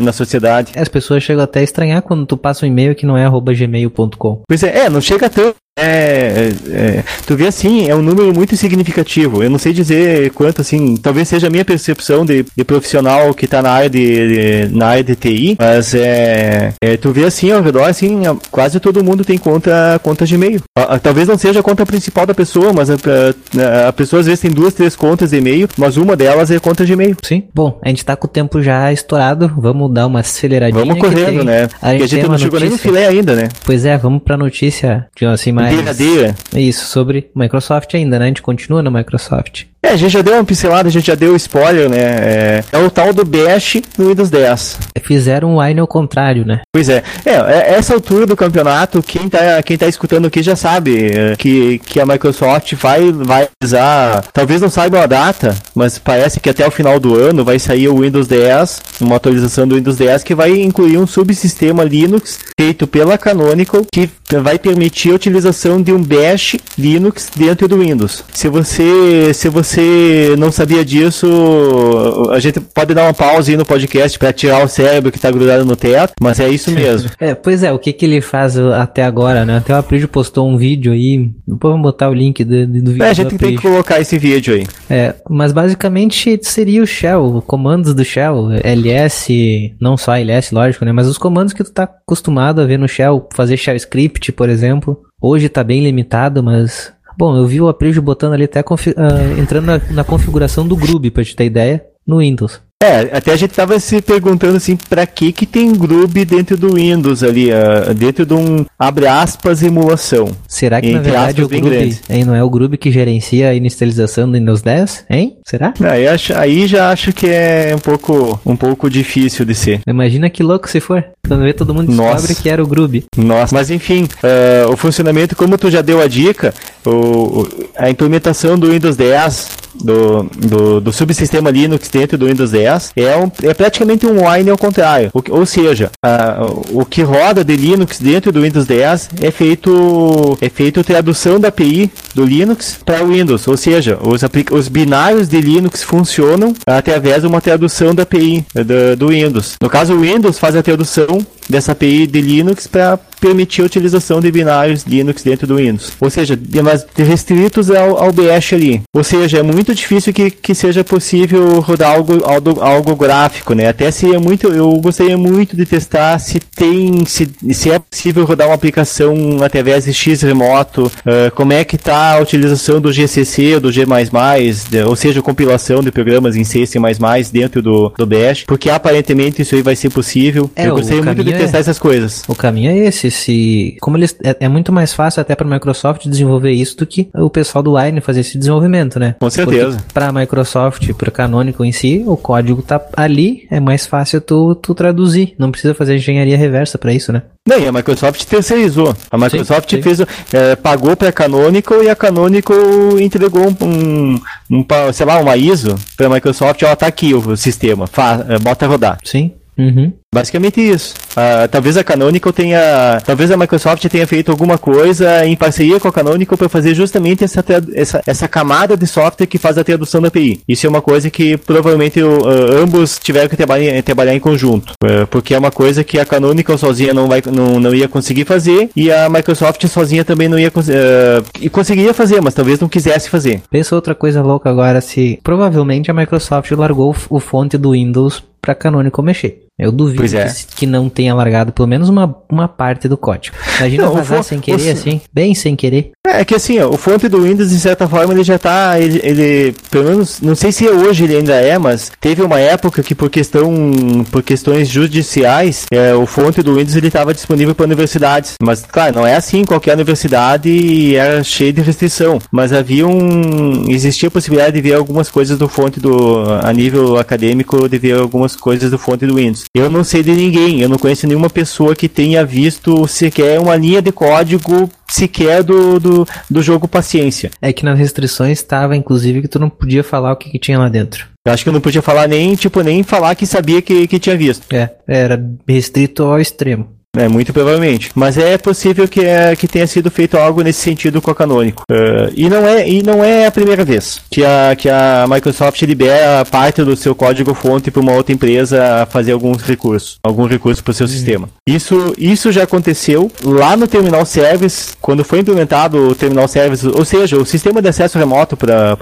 na sociedade. As pessoas chegam até a estranhar quando tu passa um e-mail que não é arroba gmail.com. Pois é, é, não chega tanto. É, é, tu vê assim, é um número muito significativo. Eu não sei dizer quanto, assim, talvez seja a minha percepção de, de profissional que está na área de, de, na área de TI, mas é, é, tu vê assim ao redor, assim, quase todo mundo tem conta, conta Gmail. Talvez não seja a conta principal da pessoa, mas a, a, a pessoa às vezes tem duas, três contas de e-mail, mas uma delas é conta Gmail. Sim. Bom, a gente tá com o tempo já estourado, vamos dar uma aceleradinha. Vamos correndo, tem, né? A gente, a gente não chegou nem no filé ainda, né? Pois é, vamos pra notícia, assim, mais... Verdadeira. Isso, sobre Microsoft ainda, né? A gente continua na Microsoft. É, a gente já deu uma pincelada, a gente já deu spoiler, né? É, é o tal do Bash no Windows 10. Fizeram o Wine ao contrário, né? Pois é. é. Essa altura do campeonato, quem tá, quem tá escutando aqui já sabe é, que, que a Microsoft vai, vai usar. Talvez não saiba a data, mas parece que até o final do ano vai sair o Windows 10, uma atualização do Windows 10 que vai incluir um subsistema Linux feito pela Canonical que vai permitir a utilização de um Bash Linux dentro do Windows. Se você, se você você não sabia disso, a gente pode dar uma pausa aí no podcast para tirar o cérebro que tá grudado no teto, mas é isso mesmo. é, pois é, o que que ele faz até agora, né? Até o Aprígio postou um vídeo aí, depois vamos botar o link do, do vídeo. É, a gente tem que colocar esse vídeo aí. É, mas basicamente seria o shell, comandos do shell, ls, não só ls, lógico, né? Mas os comandos que tu tá acostumado a ver no shell, fazer shell script, por exemplo. Hoje tá bem limitado, mas Bom, eu vi o Aprígio botando ali até uh, entrando na, na, configuração do Groove, pra te ter ideia, no Windows. É, até a gente tava se perguntando assim, pra que que tem Groove dentro do Windows ali, uh, dentro de um, abre aspas, emulação. Será que na verdade o aspas, Groove, grandes. hein, não é o Groove que gerencia a inicialização do Windows 10? Hein? Será? Aí, acho, aí já acho que é um pouco, um pouco difícil de ser. Imagina que louco se for. Quando vê todo mundo Nossa. descobre que era o Groove. Nossa, mas enfim, eh, o funcionamento, como tu já deu a dica, o- a implementação do Windows 10, do, do, do subsistema Linux dentro do Windows 10, é, um, é praticamente um wine ao contrário. O ou seja, a- o que roda de Linux dentro do Windows 10 é feito, é feito tradução da API do Linux para o Windows, ou seja, os, os binários de Linux funcionam através de uma tradução da API do, do Windows. No caso, o Windows faz a tradução dessa API de Linux para permitir a utilização de binários Linux dentro do Windows. Ou seja, mas restritos ao, ao BS ali. Ou seja, é muito difícil que, que seja possível rodar algo, algo, algo gráfico, né? Até se é muito, eu gostaria muito de testar se tem, se, se é possível rodar uma aplicação através de X remoto, ah, como é que está a utilização do GCC ou do G++, de- ou seja, compilação de programas em C C++ dentro do, do Bash, porque aparentemente isso aí vai ser possível. É, eu gostaria muito de é- testar essas coisas. O caminho é esse, se como eles é, é muito mais fácil até para a Microsoft desenvolver isso do que o pessoal do Wine fazer esse desenvolvimento, né? Com certeza. Para a Microsoft, para Canonical em si, o código tá ali, é mais fácil tu, tu traduzir, não precisa fazer engenharia reversa para isso, né? Não, e a Microsoft terceirizou. A Microsoft sim. fez, o- é, pagou para a Canonical e a Canonical entregou um, um, um sei lá, uma ISO para a Microsoft. Ó, tá aqui o sistema, Fa, é, bota rodar. Sim. Uhum. Basicamente isso. Ah, talvez a Canonical tenha, talvez a Microsoft tenha feito alguma coisa em parceria com a Canonical para fazer justamente essa, essa, essa camada de software que faz a tradução da API. Isso é uma coisa que provavelmente ah, ambos tiveram que trabalhar, trabalhar em conjunto, Ah, porque é uma coisa que a Canonical sozinha não, vai, não, não ia conseguir fazer e a Microsoft sozinha também não ia e conseguiria fazer, mas talvez não quisesse fazer. Pensa outra coisa louca agora, se provavelmente a Microsoft largou o fonte do Windows para Canonical mexer. Eu duvido é. que, que não tenha largado pelo menos uma, uma parte do código. Imagina Não, vazar sem querer o- assim, bem sem querer. É que assim, ó, o fonte do Windows, de certa forma, ele já tá. Ele, ele- pelo menos, não sei se hoje ele ainda é, mas teve uma época que por questão. por questões judiciais, é, o fonte do Windows ele estava disponível para universidades. Mas, claro, não é assim, qualquer universidade era cheia de restrição. Mas havia um. existia a possibilidade de ver algumas coisas do fonte do. a nível acadêmico, de ver algumas coisas do fonte do Windows. Eu não sei de ninguém, eu não conheço nenhuma pessoa que tenha visto sequer uma linha de código sequer do, do, do jogo Paciência. É que nas restrições estava, inclusive, que tu não podia falar o que, que tinha lá dentro. Eu acho que eu não podia falar nem, tipo, nem falar que sabia que, que tinha visto. É, era restrito ao extremo. É, muito provavelmente. Mas é possível que, é, que tenha sido feito algo nesse sentido com a Canônico. É, e, não é, e não é a primeira vez que a, que a Microsoft libera parte do seu código-fonte para uma outra empresa fazer alguns recursos, algum recurso para o seu sistema. Isso, isso já aconteceu lá no Terminal Service, quando foi implementado o Terminal Service, ou seja, o sistema de acesso remoto para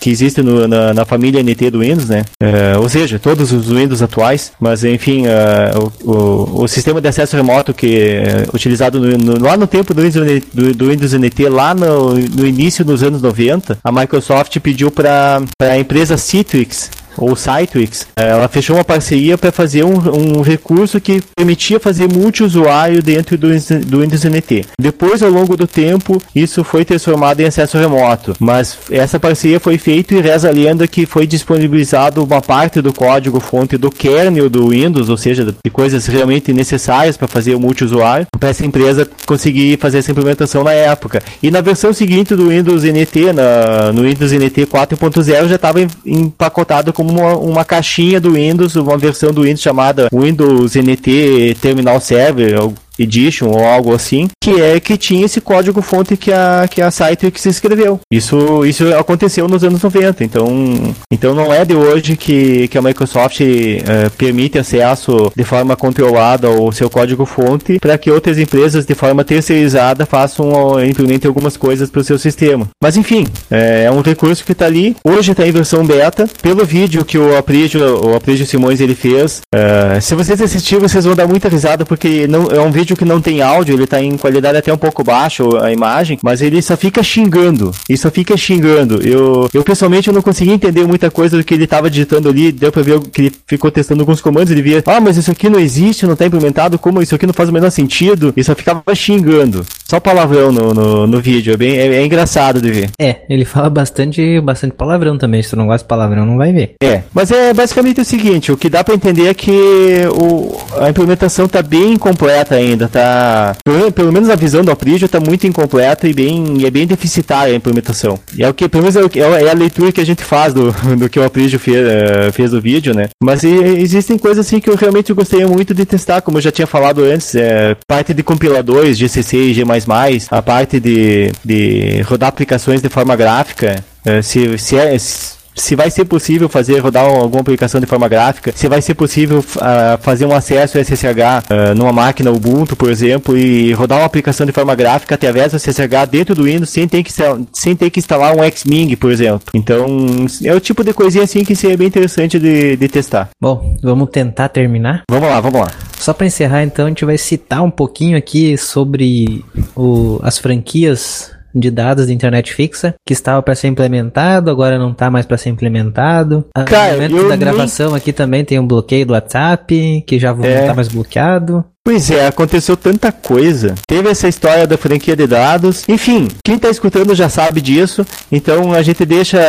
que existe no- na, na família NT do Windows, né? É, ou seja, todos os Windows atuais, mas enfim, é, o, o, o sistema de acesso remoto que é utilizado no- no- lá no tempo do Windows, do, do Windows NT, lá no, no início dos anos 90, a Microsoft pediu para a empresa Citrix ou Citrix, eh, ela fechou uma parceria para fazer um, um recurso que permitia fazer multiusuário dentro do, Windows- do Windows NT. Depois, ao longo do tempo, isso foi transformado em acesso remoto, mas essa parceria foi feita e reza a lenda que foi disponibilizado uma parte do código fonte do kernel do Windows, ou seja, de coisas realmente necessárias para fazer o multiusuário, para essa empresa conseguir fazer essa implementação na época. E na versão seguinte do Windows NT, na, no Windows NT 4.0, já estava empacotado como uma, uma caixinha do Windows, uma versão do Windows chamada Windows NT Terminal Server, Edition ou algo assim, que é que tinha esse código fonte que a que a Citrix escreveu. Isso isso aconteceu nos anos 90, então então não é de hoje que, que a Microsoft eh, permite acesso de forma controlada ao seu código fonte para que outras empresas de forma terceirizada façam ou implementem algumas coisas para o seu sistema. Mas enfim, é um recurso que está ali. Hoje está em versão beta. Pelo vídeo que o Aprígio, o Aprígio Simões ele fez, eh, se vocês assistirem, vocês vão dar muita risada porque não é um vídeo vídeo que não tem áudio, ele tá em qualidade até um pouco baixa a imagem, mas ele só fica xingando. Ele só fica xingando. Eu, eu pessoalmente eu não consegui entender muita coisa do que ele tava digitando ali, deu pra ver que ele ficou testando alguns comandos, ele via, ah, mas isso aqui não existe, não tá implementado, como isso aqui não faz o menor sentido, e só ficava xingando. Só palavrão no, no, no vídeo, é bem é, é, engraçado de ver. É, ele fala bastante, bastante palavrão também, se tu não gosta de palavrão não vai ver. É, mas é basicamente o seguinte, o que dá para entender é que o, a implementação tá bem incompleta ainda, tá, pelo, pelo menos a visão do Aprigio tá muito incompleta e bem, é bem deficitária a implementação. E é o que, pelo menos é, é, é a leitura que a gente faz do, do que o Aprigio fez, uh, fez do vídeo, né? Mas e, existem coisas assim que eu realmente gostaria muito de testar, como eu já tinha falado antes, é, parte de compiladores, GCC e G++, a parte de, de rodar aplicações de forma gráfica, é, se, se é... Se, se vai ser possível fazer rodar alguma aplicação de forma gráfica, se vai ser possível uh, fazer um acesso SSH uh, numa máquina Ubuntu, por exemplo, e rodar uma aplicação de forma gráfica através do SSH dentro do Windows sem ter que, sem ter que instalar um Xming, por exemplo. Então, é o tipo de coisinha assim que seria bem interessante de, de testar. Bom, vamos tentar terminar? Vamos lá, vamos lá. Só para encerrar, então, a gente vai citar um pouquinho aqui sobre o, as franquias de dados de internet fixa que estava para ser implementado, agora não está mais para ser implementado. Cara, no momento da gravação nem... aqui também tem um bloqueio do WhatsApp, que já é. não está mais bloqueado. Pois é, aconteceu tanta coisa. Teve essa história da franquia de dados. Enfim, quem tá escutando já sabe disso. Então a gente deixa.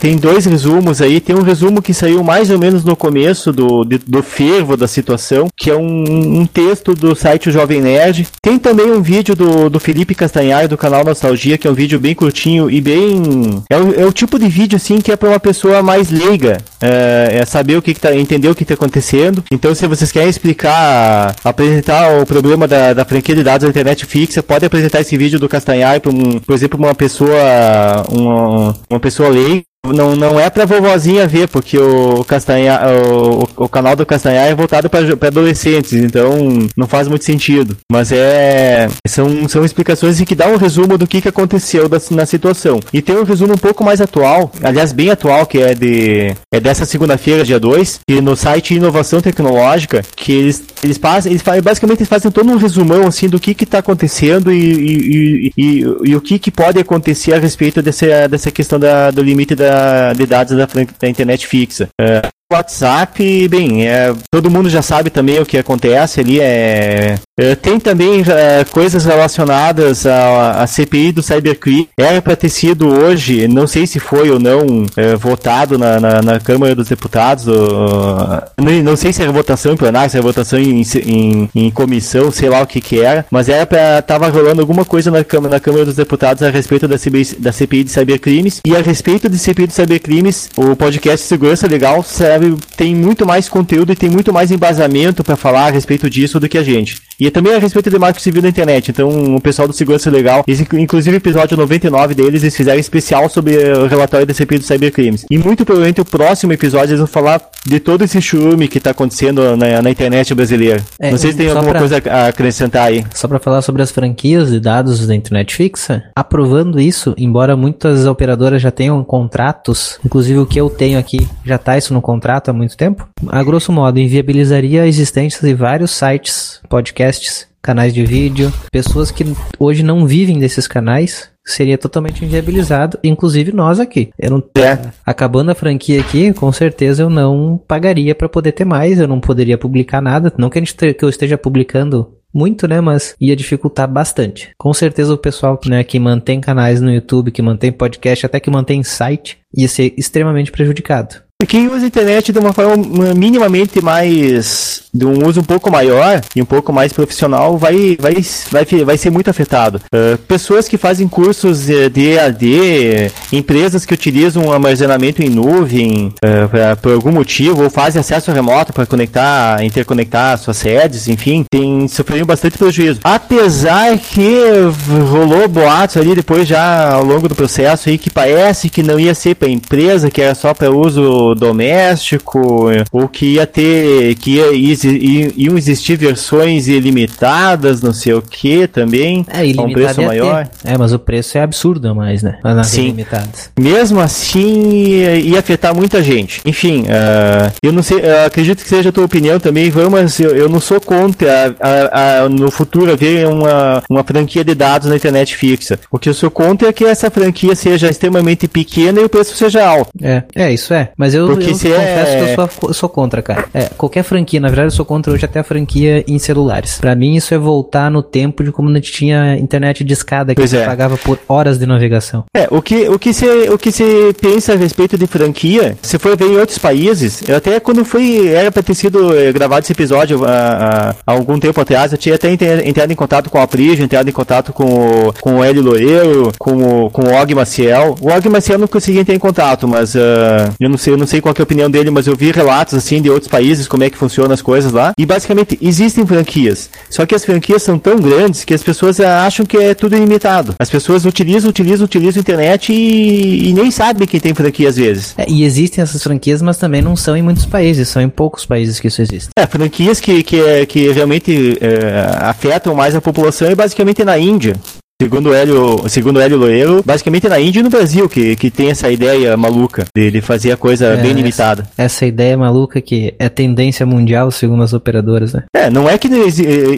Tem dois resumos aí. Tem um resumo que saiu mais ou menos no começo do, do fervo da situação, que é um, um texto do site Jovem Nerd. Tem também um vídeo do, do Felipe Castanhar do canal Nostalgia, que é um vídeo bem curtinho e bem. É o, é o tipo de vídeo assim que é para uma pessoa mais leiga. É, é saber o que, que tá. entender o que tá acontecendo. Então, se vocês querem explicar apresentar o problema da, da franquia de dados da internet fixa, pode apresentar esse vídeo do Castanhar, um, por exemplo, uma pessoa, uma, uma pessoa leiga não, não é pra vovozinha ver, porque o Castanha, o, o canal do Castanhar é voltado para adolescentes, então não faz muito sentido. Mas é. São, são explicações que dão um resumo do que, que aconteceu da, na situação. E tem um resumo um pouco mais atual, aliás, bem atual, que é de. É dessa segunda-feira, dia 2, e no site Inovação Tecnológica, que eles, eles fazem. Eles basicamente eles fazem todo um resumão assim do que, que tá acontecendo e, e, e, e, e o que, que pode acontecer a respeito dessa, dessa questão da, do limite da de dados da, da internet fixa. É, WhatsApp, bem, é, todo mundo já sabe também o que acontece ali. É, é tem também é, coisas relacionadas à, CPI do Cybercrime. Era para ter sido hoje, não sei se foi ou não, é, votado na, na, na, Câmara dos Deputados. não, não, sei se era votação em plenário, se era votação em, em, em, comissão, sei lá o que que era. Mas era para tava rolando alguma coisa na Câmara, na Câmara dos Deputados a respeito da CPI, da CPI de cybercrimes. E a respeito de CPI de cybercrimes, o podcast Segurança Legal serve tem muito mais conteúdo e tem muito mais embasamento para falar a respeito disso do que a gente. E também a respeito de marco civil da internet. Então, o pessoal do Segurança Legal, inclusive o episódio 99 deles, eles fizeram especial sobre o relatório da CPI dos cybercrimes. E muito provavelmente o próximo episódio eles vão falar de todo esse churume que está acontecendo na, na, internet brasileira. É, Não sei se tem alguma pra, coisa a acrescentar aí. Só para falar sobre as franquias de dados da internet fixa, aprovando isso, embora muitas operadoras já tenham contratos, inclusive o que eu tenho aqui já está isso no contrato há muito tempo, a grosso modo inviabilizaria a existência de vários sites, podcasts, canais de vídeo, pessoas que hoje não vivem desses canais, seria totalmente inviabilizado, inclusive nós aqui. Eu não é. acabando a franquia aqui, com certeza eu não pagaria para poder ter mais, eu não poderia publicar nada, não que, a gente, que eu esteja publicando muito, né, mas ia dificultar bastante. Com certeza o pessoal, né, que mantém canais no YouTube, que mantém podcast, até que mantém site, ia ser extremamente prejudicado. Quem usa a internet de uma forma minimamente mais. de um uso um pouco maior e um pouco mais profissional vai, vai, vai, vai ser muito afetado. Uh, pessoas que fazem cursos de EAD, empresas que utilizam armazenamento em nuvem uh, pra, por algum motivo, ou fazem acesso remoto para conectar, interconectar suas sedes, enfim, tem sofrido bastante prejuízo. Apesar que rolou boatos ali depois já ao longo do processo aí que parece que não ia ser para empresa, que era só para uso doméstico, ou que ia ter, que ia, ia, iam existir versões ilimitadas, não sei o que também, é, a um preço maior. Ter. É, mas o preço é absurdo mais, né? Sim, limitadas. Mesmo assim, ia afetar muita gente. Enfim, uh, eu não sei, eu acredito que seja a tua opinião também, mas eu, eu não sou contra a, a, no futuro haver uma, uma franquia de dados na internet fixa. O que eu sou contra é que essa franquia seja extremamente pequena e o preço seja alto. É, é isso é. Mas eu, Porque eu se confesso é- que eu sou, eu sou contra, cara. É, qualquer franquia, na verdade, eu sou contra hoje até a franquia em celulares. Pra mim, isso é voltar no tempo de como a gente tinha internet de escada, que Pois você é. pagava por horas de navegação. É, o que, o que se o que se pensa a respeito de franquia, se for ver em outros países, eu até quando fui, era pra ter sido eh, gravado esse episódio há, há algum tempo atrás, eu tinha até entrado em contato com a Prigio, entrado em contato com o, com o Hélio Loureiro, com o, com o Og Maciel. O Og Maciel eu não consegui entrar em contato, mas ah, eu não sei, eu não sei qual é a opinião dele, mas eu vi relatos assim de outros países, como é que funcionam as coisas lá. E basicamente existem franquias. Só que as franquias são tão grandes que as pessoas ah, acham que é tudo ilimitado. As pessoas utilizam, utilizam, utilizam a internet e, e nem sabem que tem franquia às vezes. É, e existem essas franquias, mas também não são em muitos países, são em poucos países que isso existe. É, franquias que, que, que realmente é, afetam mais a população é basicamente na Índia. Segundo o Hélio, segundo Hélio Loeiro, basicamente na Índia e no Brasil que, que tem essa ideia maluca de, de fazer a coisa É, bem essa- limitada. Essa ideia maluca que é tendência mundial, segundo as operadoras, né? É, não é que eh,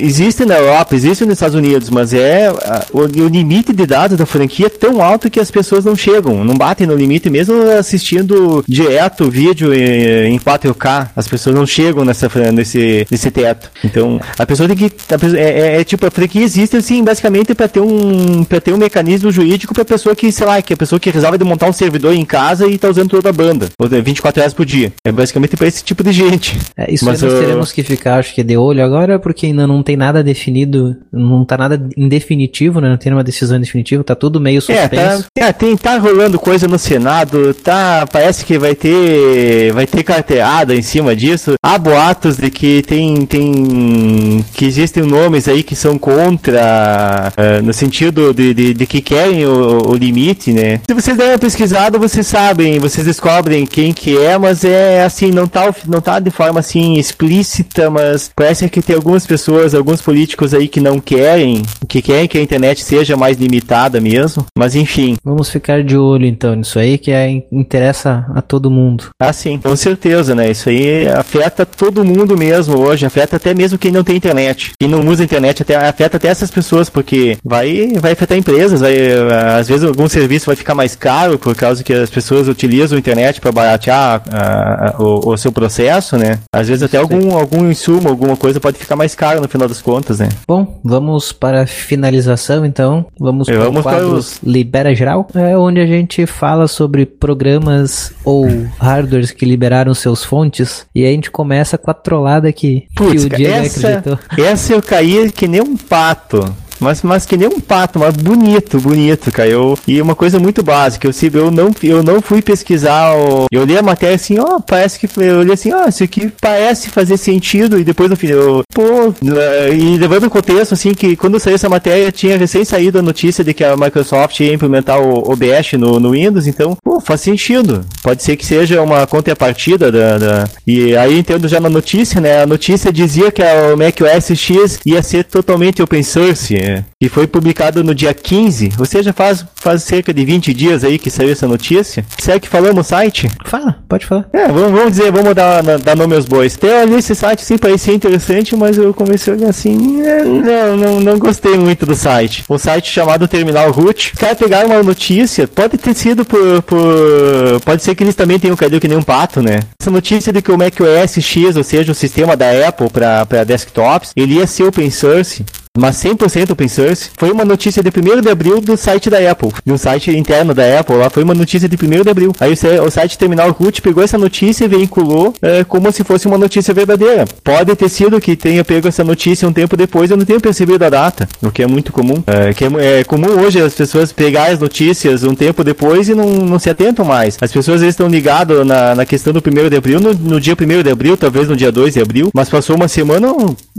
existe na Europa, existe nos Estados Unidos, mas é a- o, o limite de dados da franquia é tão alto que as pessoas não chegam, não batem no limite, mesmo assistindo direto vídeo em, em 4K, as pessoas não chegam nessa, nesse, nesse teto. Então, a pessoa tem que. a é, é- é tipo, a franquia existe assim, basicamente para ter um para ter um mecanismo jurídico para pessoa que, sei lá, que a pessoa que resolve de montar um servidor em casa e tá usando toda a banda, ou de 24 horas por dia. É basicamente para esse tipo de gente. É, isso Mas, aí nós uh, teremos que ficar, acho que de olho agora, porque ainda não tem nada definido, não tá nada em definitivo, né? Não tem uma decisão definitiva, tá tudo meio É, tá, suspenso. é, tem, tá rolando coisa no Senado, tá, parece que vai ter, vai ter carteada em cima disso. Há boatos de que tem, tem, que existem nomes aí que são contra, eh, no sentido de, de, de que querem o, o limite, né? Se vocês derem uma pesquisada, vocês sabem, vocês descobrem quem que é, mas é assim, não tá, não tá de forma assim explícita, mas parece que tem algumas pessoas, alguns políticos aí que não querem, que querem que a internet seja mais limitada mesmo, mas enfim, Vamos ficar de olho então nisso aí, que é, interessa a todo mundo. ah sim, com certeza, né? Isso aí afeta todo mundo mesmo hoje, afeta até mesmo quem não tem internet. Quem não usa internet até, afeta até essas pessoas, porque vai, vai afetar empresas, vai, ah, às vezes algum serviço vai ficar mais caro por causa que as pessoas utilizam a internet para baratear ah, ah, o, o seu processo, né? Às vezes até algum, algum insumo, alguma coisa pode ficar mais caro no final das contas, né? Bom, vamos para a finalização então. Vamos para o vamos para os- Libera Geral, é onde a gente fala sobre programas ou hardwares que liberaram seus fontes. E aí a gente começa com a trollada que, que Putz, o Diego essa, acreditou. essa eu caí que nem um pato. Mas, mas que nem um pato, mas bonito, bonito, cara. Eu, e uma coisa muito básica, eu, eu, não, eu não fui pesquisar, o, eu li a matéria assim, ó, parece que, eu olhei assim, ó, isso aqui parece fazer sentido, e depois no final, eu, pô, eh, e levando o contexto, assim, que quando saiu essa matéria, tinha recém saído a notícia de que a Microsoft ia implementar o OBS no, no Windows, então, pô, faz sentido. Pode ser que seja uma contrapartida da, da... E aí, entendo já na notícia, né, a notícia dizia que a- o macOS X ia ser totalmente open source, é, e foi publicado no dia 15, ou seja, faz, faz cerca de 20 dias aí que saiu essa notícia. Será que falamos no site? Fala, pode falar. É, vamos, vamos dizer, vamos dar, dar nome aos bois. Até ali esse site sim parecia interessante, mas eu comecei a olhar assim, é, não, não, não gostei muito do site. Um site chamado Terminal Root. Os caras pegaram uma notícia, pode ter sido por, por. Pode ser que eles também tenham caído que nem um pato, né? Essa notícia de que o macOS X, ou seja, o sistema da Apple para desktops, ele ia ser open source. Mas 100% open source. Foi uma notícia de 1 de abril do site da Apple. De um site interno da Apple lá. Foi uma notícia de 1 de abril. Aí o, o site Terminal Root pegou essa notícia e veiculou é, como se fosse uma notícia verdadeira. Pode ter sido que tenha pego essa notícia um tempo depois. Eu não tenho percebido a data. O que é muito comum. É, que é, é comum hoje as pessoas pegarem as notícias um tempo depois e não, não se atentam mais. As pessoas estão ligadas na, na questão do 1 de abril, no, no dia 1 de abril, talvez no dia 2 de abril. Mas passou uma semana,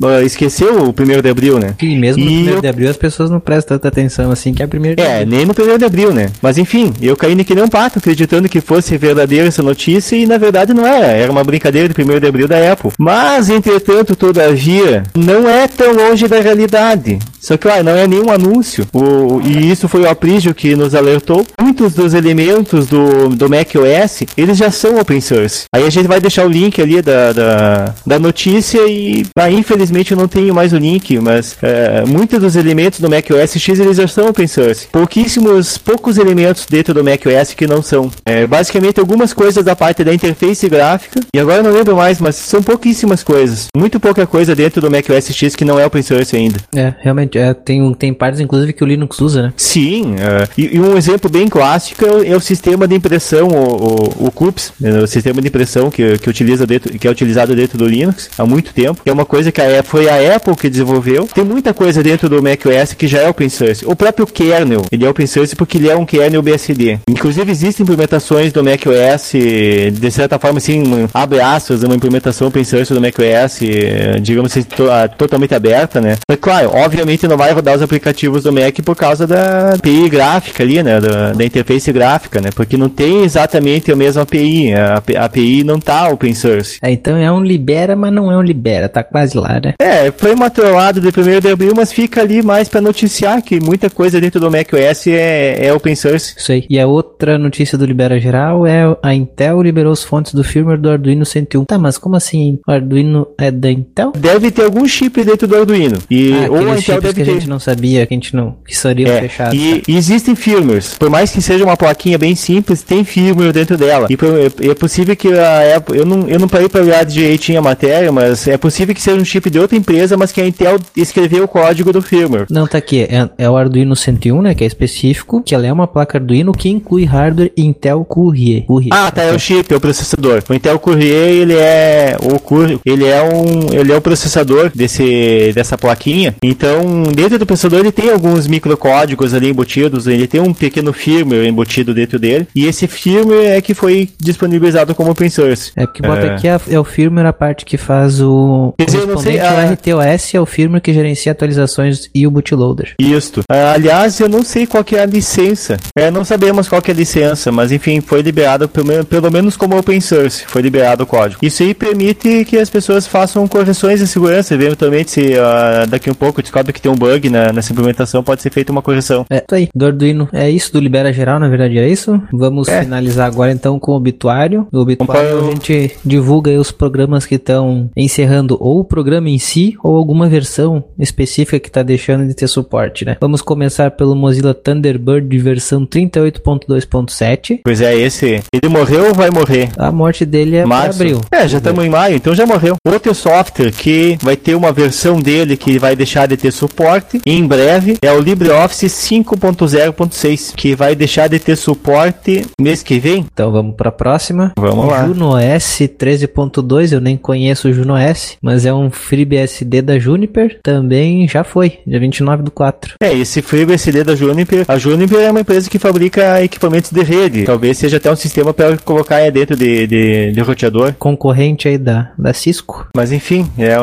ah, esqueceu o 1 de abril, né? Que E mesmo no E primeiro eu- de abril as pessoas não prestam tanta atenção assim, que é primeiro de É, nem no primeiro de abril, né? Mas enfim, eu caí que nem um pato, acreditando que fosse verdadeira essa notícia e na verdade não era. Era uma brincadeira de primeiro de abril da Apple. Mas, entretanto, todavia, não é tão longe da realidade. Só que, claro, não é nenhum anúncio. O, e isso foi o Aprígio que nos alertou. Muitos dos elementos do, do macOS, eles já são open source. Aí a gente vai deixar o link ali da, da, da notícia e, ah, infelizmente, eu não tenho mais o link, mas é, muitos dos elementos do macOS X, eles já são open source. Pouquíssimos, poucos elementos dentro do macOS que não são. É, basicamente, algumas coisas da parte da interface gráfica, e agora eu não lembro mais, mas são pouquíssimas coisas. Muito pouca coisa dentro do macOS X que não é open source ainda. É, realmente, é, tem, tem partes, inclusive, que o Linux usa, né? Sim, é, e, e um exemplo bem clássico é o, é o sistema de impressão, o, o, o CUPS, né, o sistema de impressão que, que, utiliza dentro, que é utilizado dentro do Linux há muito tempo, é uma coisa que a, foi a Apple que desenvolveu. Tem muita coisa dentro do macOS que já é open source. O próprio kernel, ele é open source porque ele é um kernel BSD. Inclusive existem implementações do macOS, de certa forma assim, abre aspas, uma implementação open source do macOS, eh, digamos assim, to- ah, totalmente aberta, né? Mas claro, obviamente não vai rodar os aplicativos do Mac por causa da API gráfica ali, né? Da, da interface gráfica, né? Porque não tem exatamente a mesma API. A, API não tá open source. É, então é um libera, mas não é um libera, tá quase lá, né? É, foi uma trollada de 1 de abril, mas fica ali mais pra noticiar que muita coisa dentro do macOS é, é open source. Isso aí. E a outra notícia do Libera Geral é a Intel liberou as fontes do firmware do Arduino 101. Tá, mas como assim? O Arduino é da Intel? Deve ter algum chip dentro do Arduino. E, Ah, ou a Intel deve que a ter. gente não sabia, que a gente não... que seriam É, fechados. e, e existem firmwares. Por mais que seja uma plaquinha bem simples, tem firmware dentro dela. E é, é possível que a Apple. Eu não, eu não parei para olhar direitinho a matéria, mas é possível que seja um chip de outra empresa, mas que a Intel escreveu o código do firmware. Não, tá aqui. É, é o Arduino 101, né? Que é específico. Que ela é uma placa Arduino que inclui hardware Intel Courier. Courier. Ah, tá, é o chip, é o processador. O Intel Courier, ele é o Courier, ele é um, ele é o processador desse dessa plaquinha. Então, dentro do processador ele tem alguns microcódigos ali embutidos, ele tem um pequeno firmware embutido dentro dele, e esse firmware é que foi disponibilizado como open source. É porque bota É. aqui a- é o firmware a parte que faz o Quer dizer, eu não sei, ao ah. RTOS é o firmware que gerencia atualizações e o bootloader. Isto. Ah, aliás, eu não sei qual que é a licença. É, não sabemos qual que é a licença, mas enfim, foi liberado pelo, pelo menos como open source, foi liberado o código. Isso aí permite que as pessoas façam correções de segurança, eventualmente se ah, daqui um pouco descobre que tem um bug na, nessa implementação, pode ser feita uma correção. É, isso aí. Do Arduino. É isso, do Libera Geral, na verdade é isso. Vamos É. finalizar agora então com o obituário. No obituário Vamos para o- a gente divulga aí os programas que estão encerrando ou o programa em si ou alguma versão específica que está deixando de ter suporte, né? Vamos começar pelo Mozilla Thunderbird versão 38.2.7. Pois é, esse. Ele morreu ou vai morrer? A morte dele é Março. abril. É, já estamos em maio, então já morreu. Outro software que vai ter uma versão dele que vai deixar de ter suporte em breve é o LibreOffice 5.0.6, que vai deixar de ter suporte mês que vem. Então vamos para a próxima. Vamos lá. Juno OS 13.2, eu nem conheço o Juno OS, mas é um FreeBSD da Juniper, também já foi, dia 29 do 4. É, esse FreeBSD da Juniper, a Juniper é uma empresa que fabrica equipamentos de rede. Talvez seja até um sistema para colocar aí dentro de, de, de roteador. Concorrente aí da, da Cisco. Mas enfim, é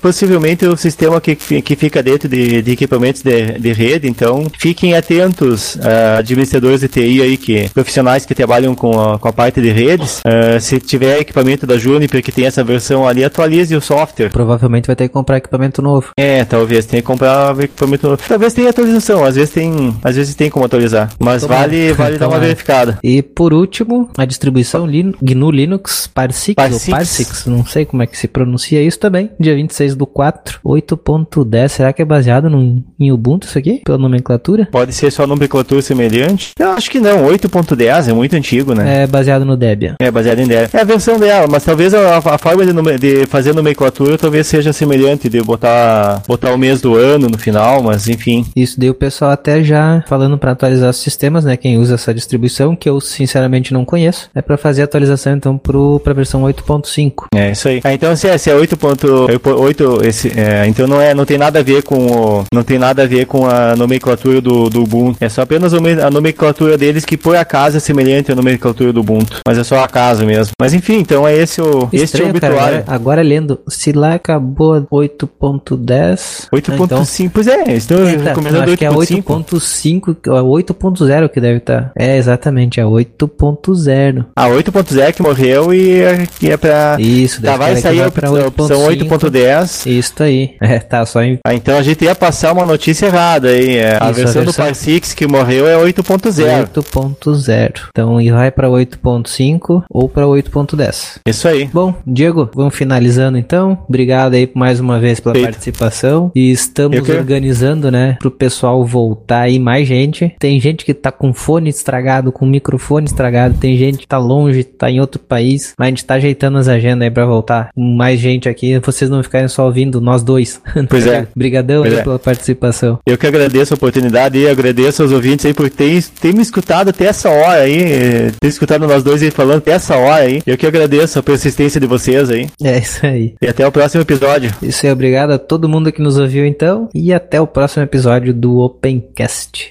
possivelmente o sistema que, que fica dentro de, de equipamentos de, de rede, então fiquem atentos, ah, administradores de TI aí, que, profissionais que trabalham com a, com a parte de redes, ah, se tiver equipamento da Juniper que tem essa versão ali, atualize o software. Provavelmente vai ter que comprar equipamento novo. É, talvez tenha que comprar equipamento novo. Talvez tenha atualização, às vezes tem, às vezes tem como atualizar, mas vale, vale dar uma verificada. E por último, a distribuição GNU Linux Parsix, Parsix. ou Parsix, não sei como é que se pronuncia isso também. Dia 26 do 4, 8.10. Será que é baseado no, em Ubuntu isso aqui? Pela nomenclatura? Pode ser só nomenclatura semelhante? Eu acho que não, 8.10 é muito antigo, né? É baseado no Debian. É, baseado em dela. É a versão dela, mas talvez a, a forma de, de fazer nomenclatura talvez seja semelhante, de botar, botar o mês do ano no final, mas enfim. Isso daí o pessoal até já falando para atualizar os sistemas, né? Quem usa essa distribuição, que eu sinceramente não conheço, é para fazer a atualização então pro para versão 8.5. É isso aí. Ah, então se é, se é 8.8, esse, é, então não é, não tem nada a ver com o, não tem nada a ver com a nomenclatura do, do Ubuntu. É só apenas a nome- a nomenclatura deles que por acaso é semelhante à nomenclatura do Ubuntu, mas é só acaso mesmo. Mas enfim, então é esse o, esse é o Estranho, cara, obituário. agora, agora lendo, se lá acabou 8.10, 8.5, 8.5, pois é, estou Eita, recomendando acho que é 8.5. 8.5, é 8.0 que deve estar. É, exatamente, é 8.0. A 8.0 que morreu e é- que é pra. Isso, Tá, vai sair a pra opção 8.10. Isso aí. É, tá, só em Ah, então a gente ia passar uma notícia errada aí. é, a Isso, versão a do versão- PAR6 que morreu é 8.0. 8.0. Então, e vai pra 8.5 ou pra 8.10. Isso aí. Bom, Diego, vamos finalizando então. Obrigado aí mais uma vez pela Feito. participação. E estamos organizando, né, pro pessoal voltar aí mais gente. Tem gente que tá com fone estragado, com microfone estragado. Tem gente que tá longe, tá em outro país. Mas a gente tá ajeitando as agendas aí pra voltar. Com mais gente aqui. Vocês não ficarem só ouvindo nós dois. Pois é. Obrigadão Pois aí é. pela participação. Eu que agradeço a oportunidade e agradeço aos ouvintes aí por ter, ter me escutado até essa hora aí, eh, ter escutado nós dois aí falando até essa hora aí. Eu que agradeço a persistência de vocês aí. É isso aí. E até o próximo episódio. Isso aí, obrigado a todo mundo que nos ouviu então. E até o próximo episódio do Opencast.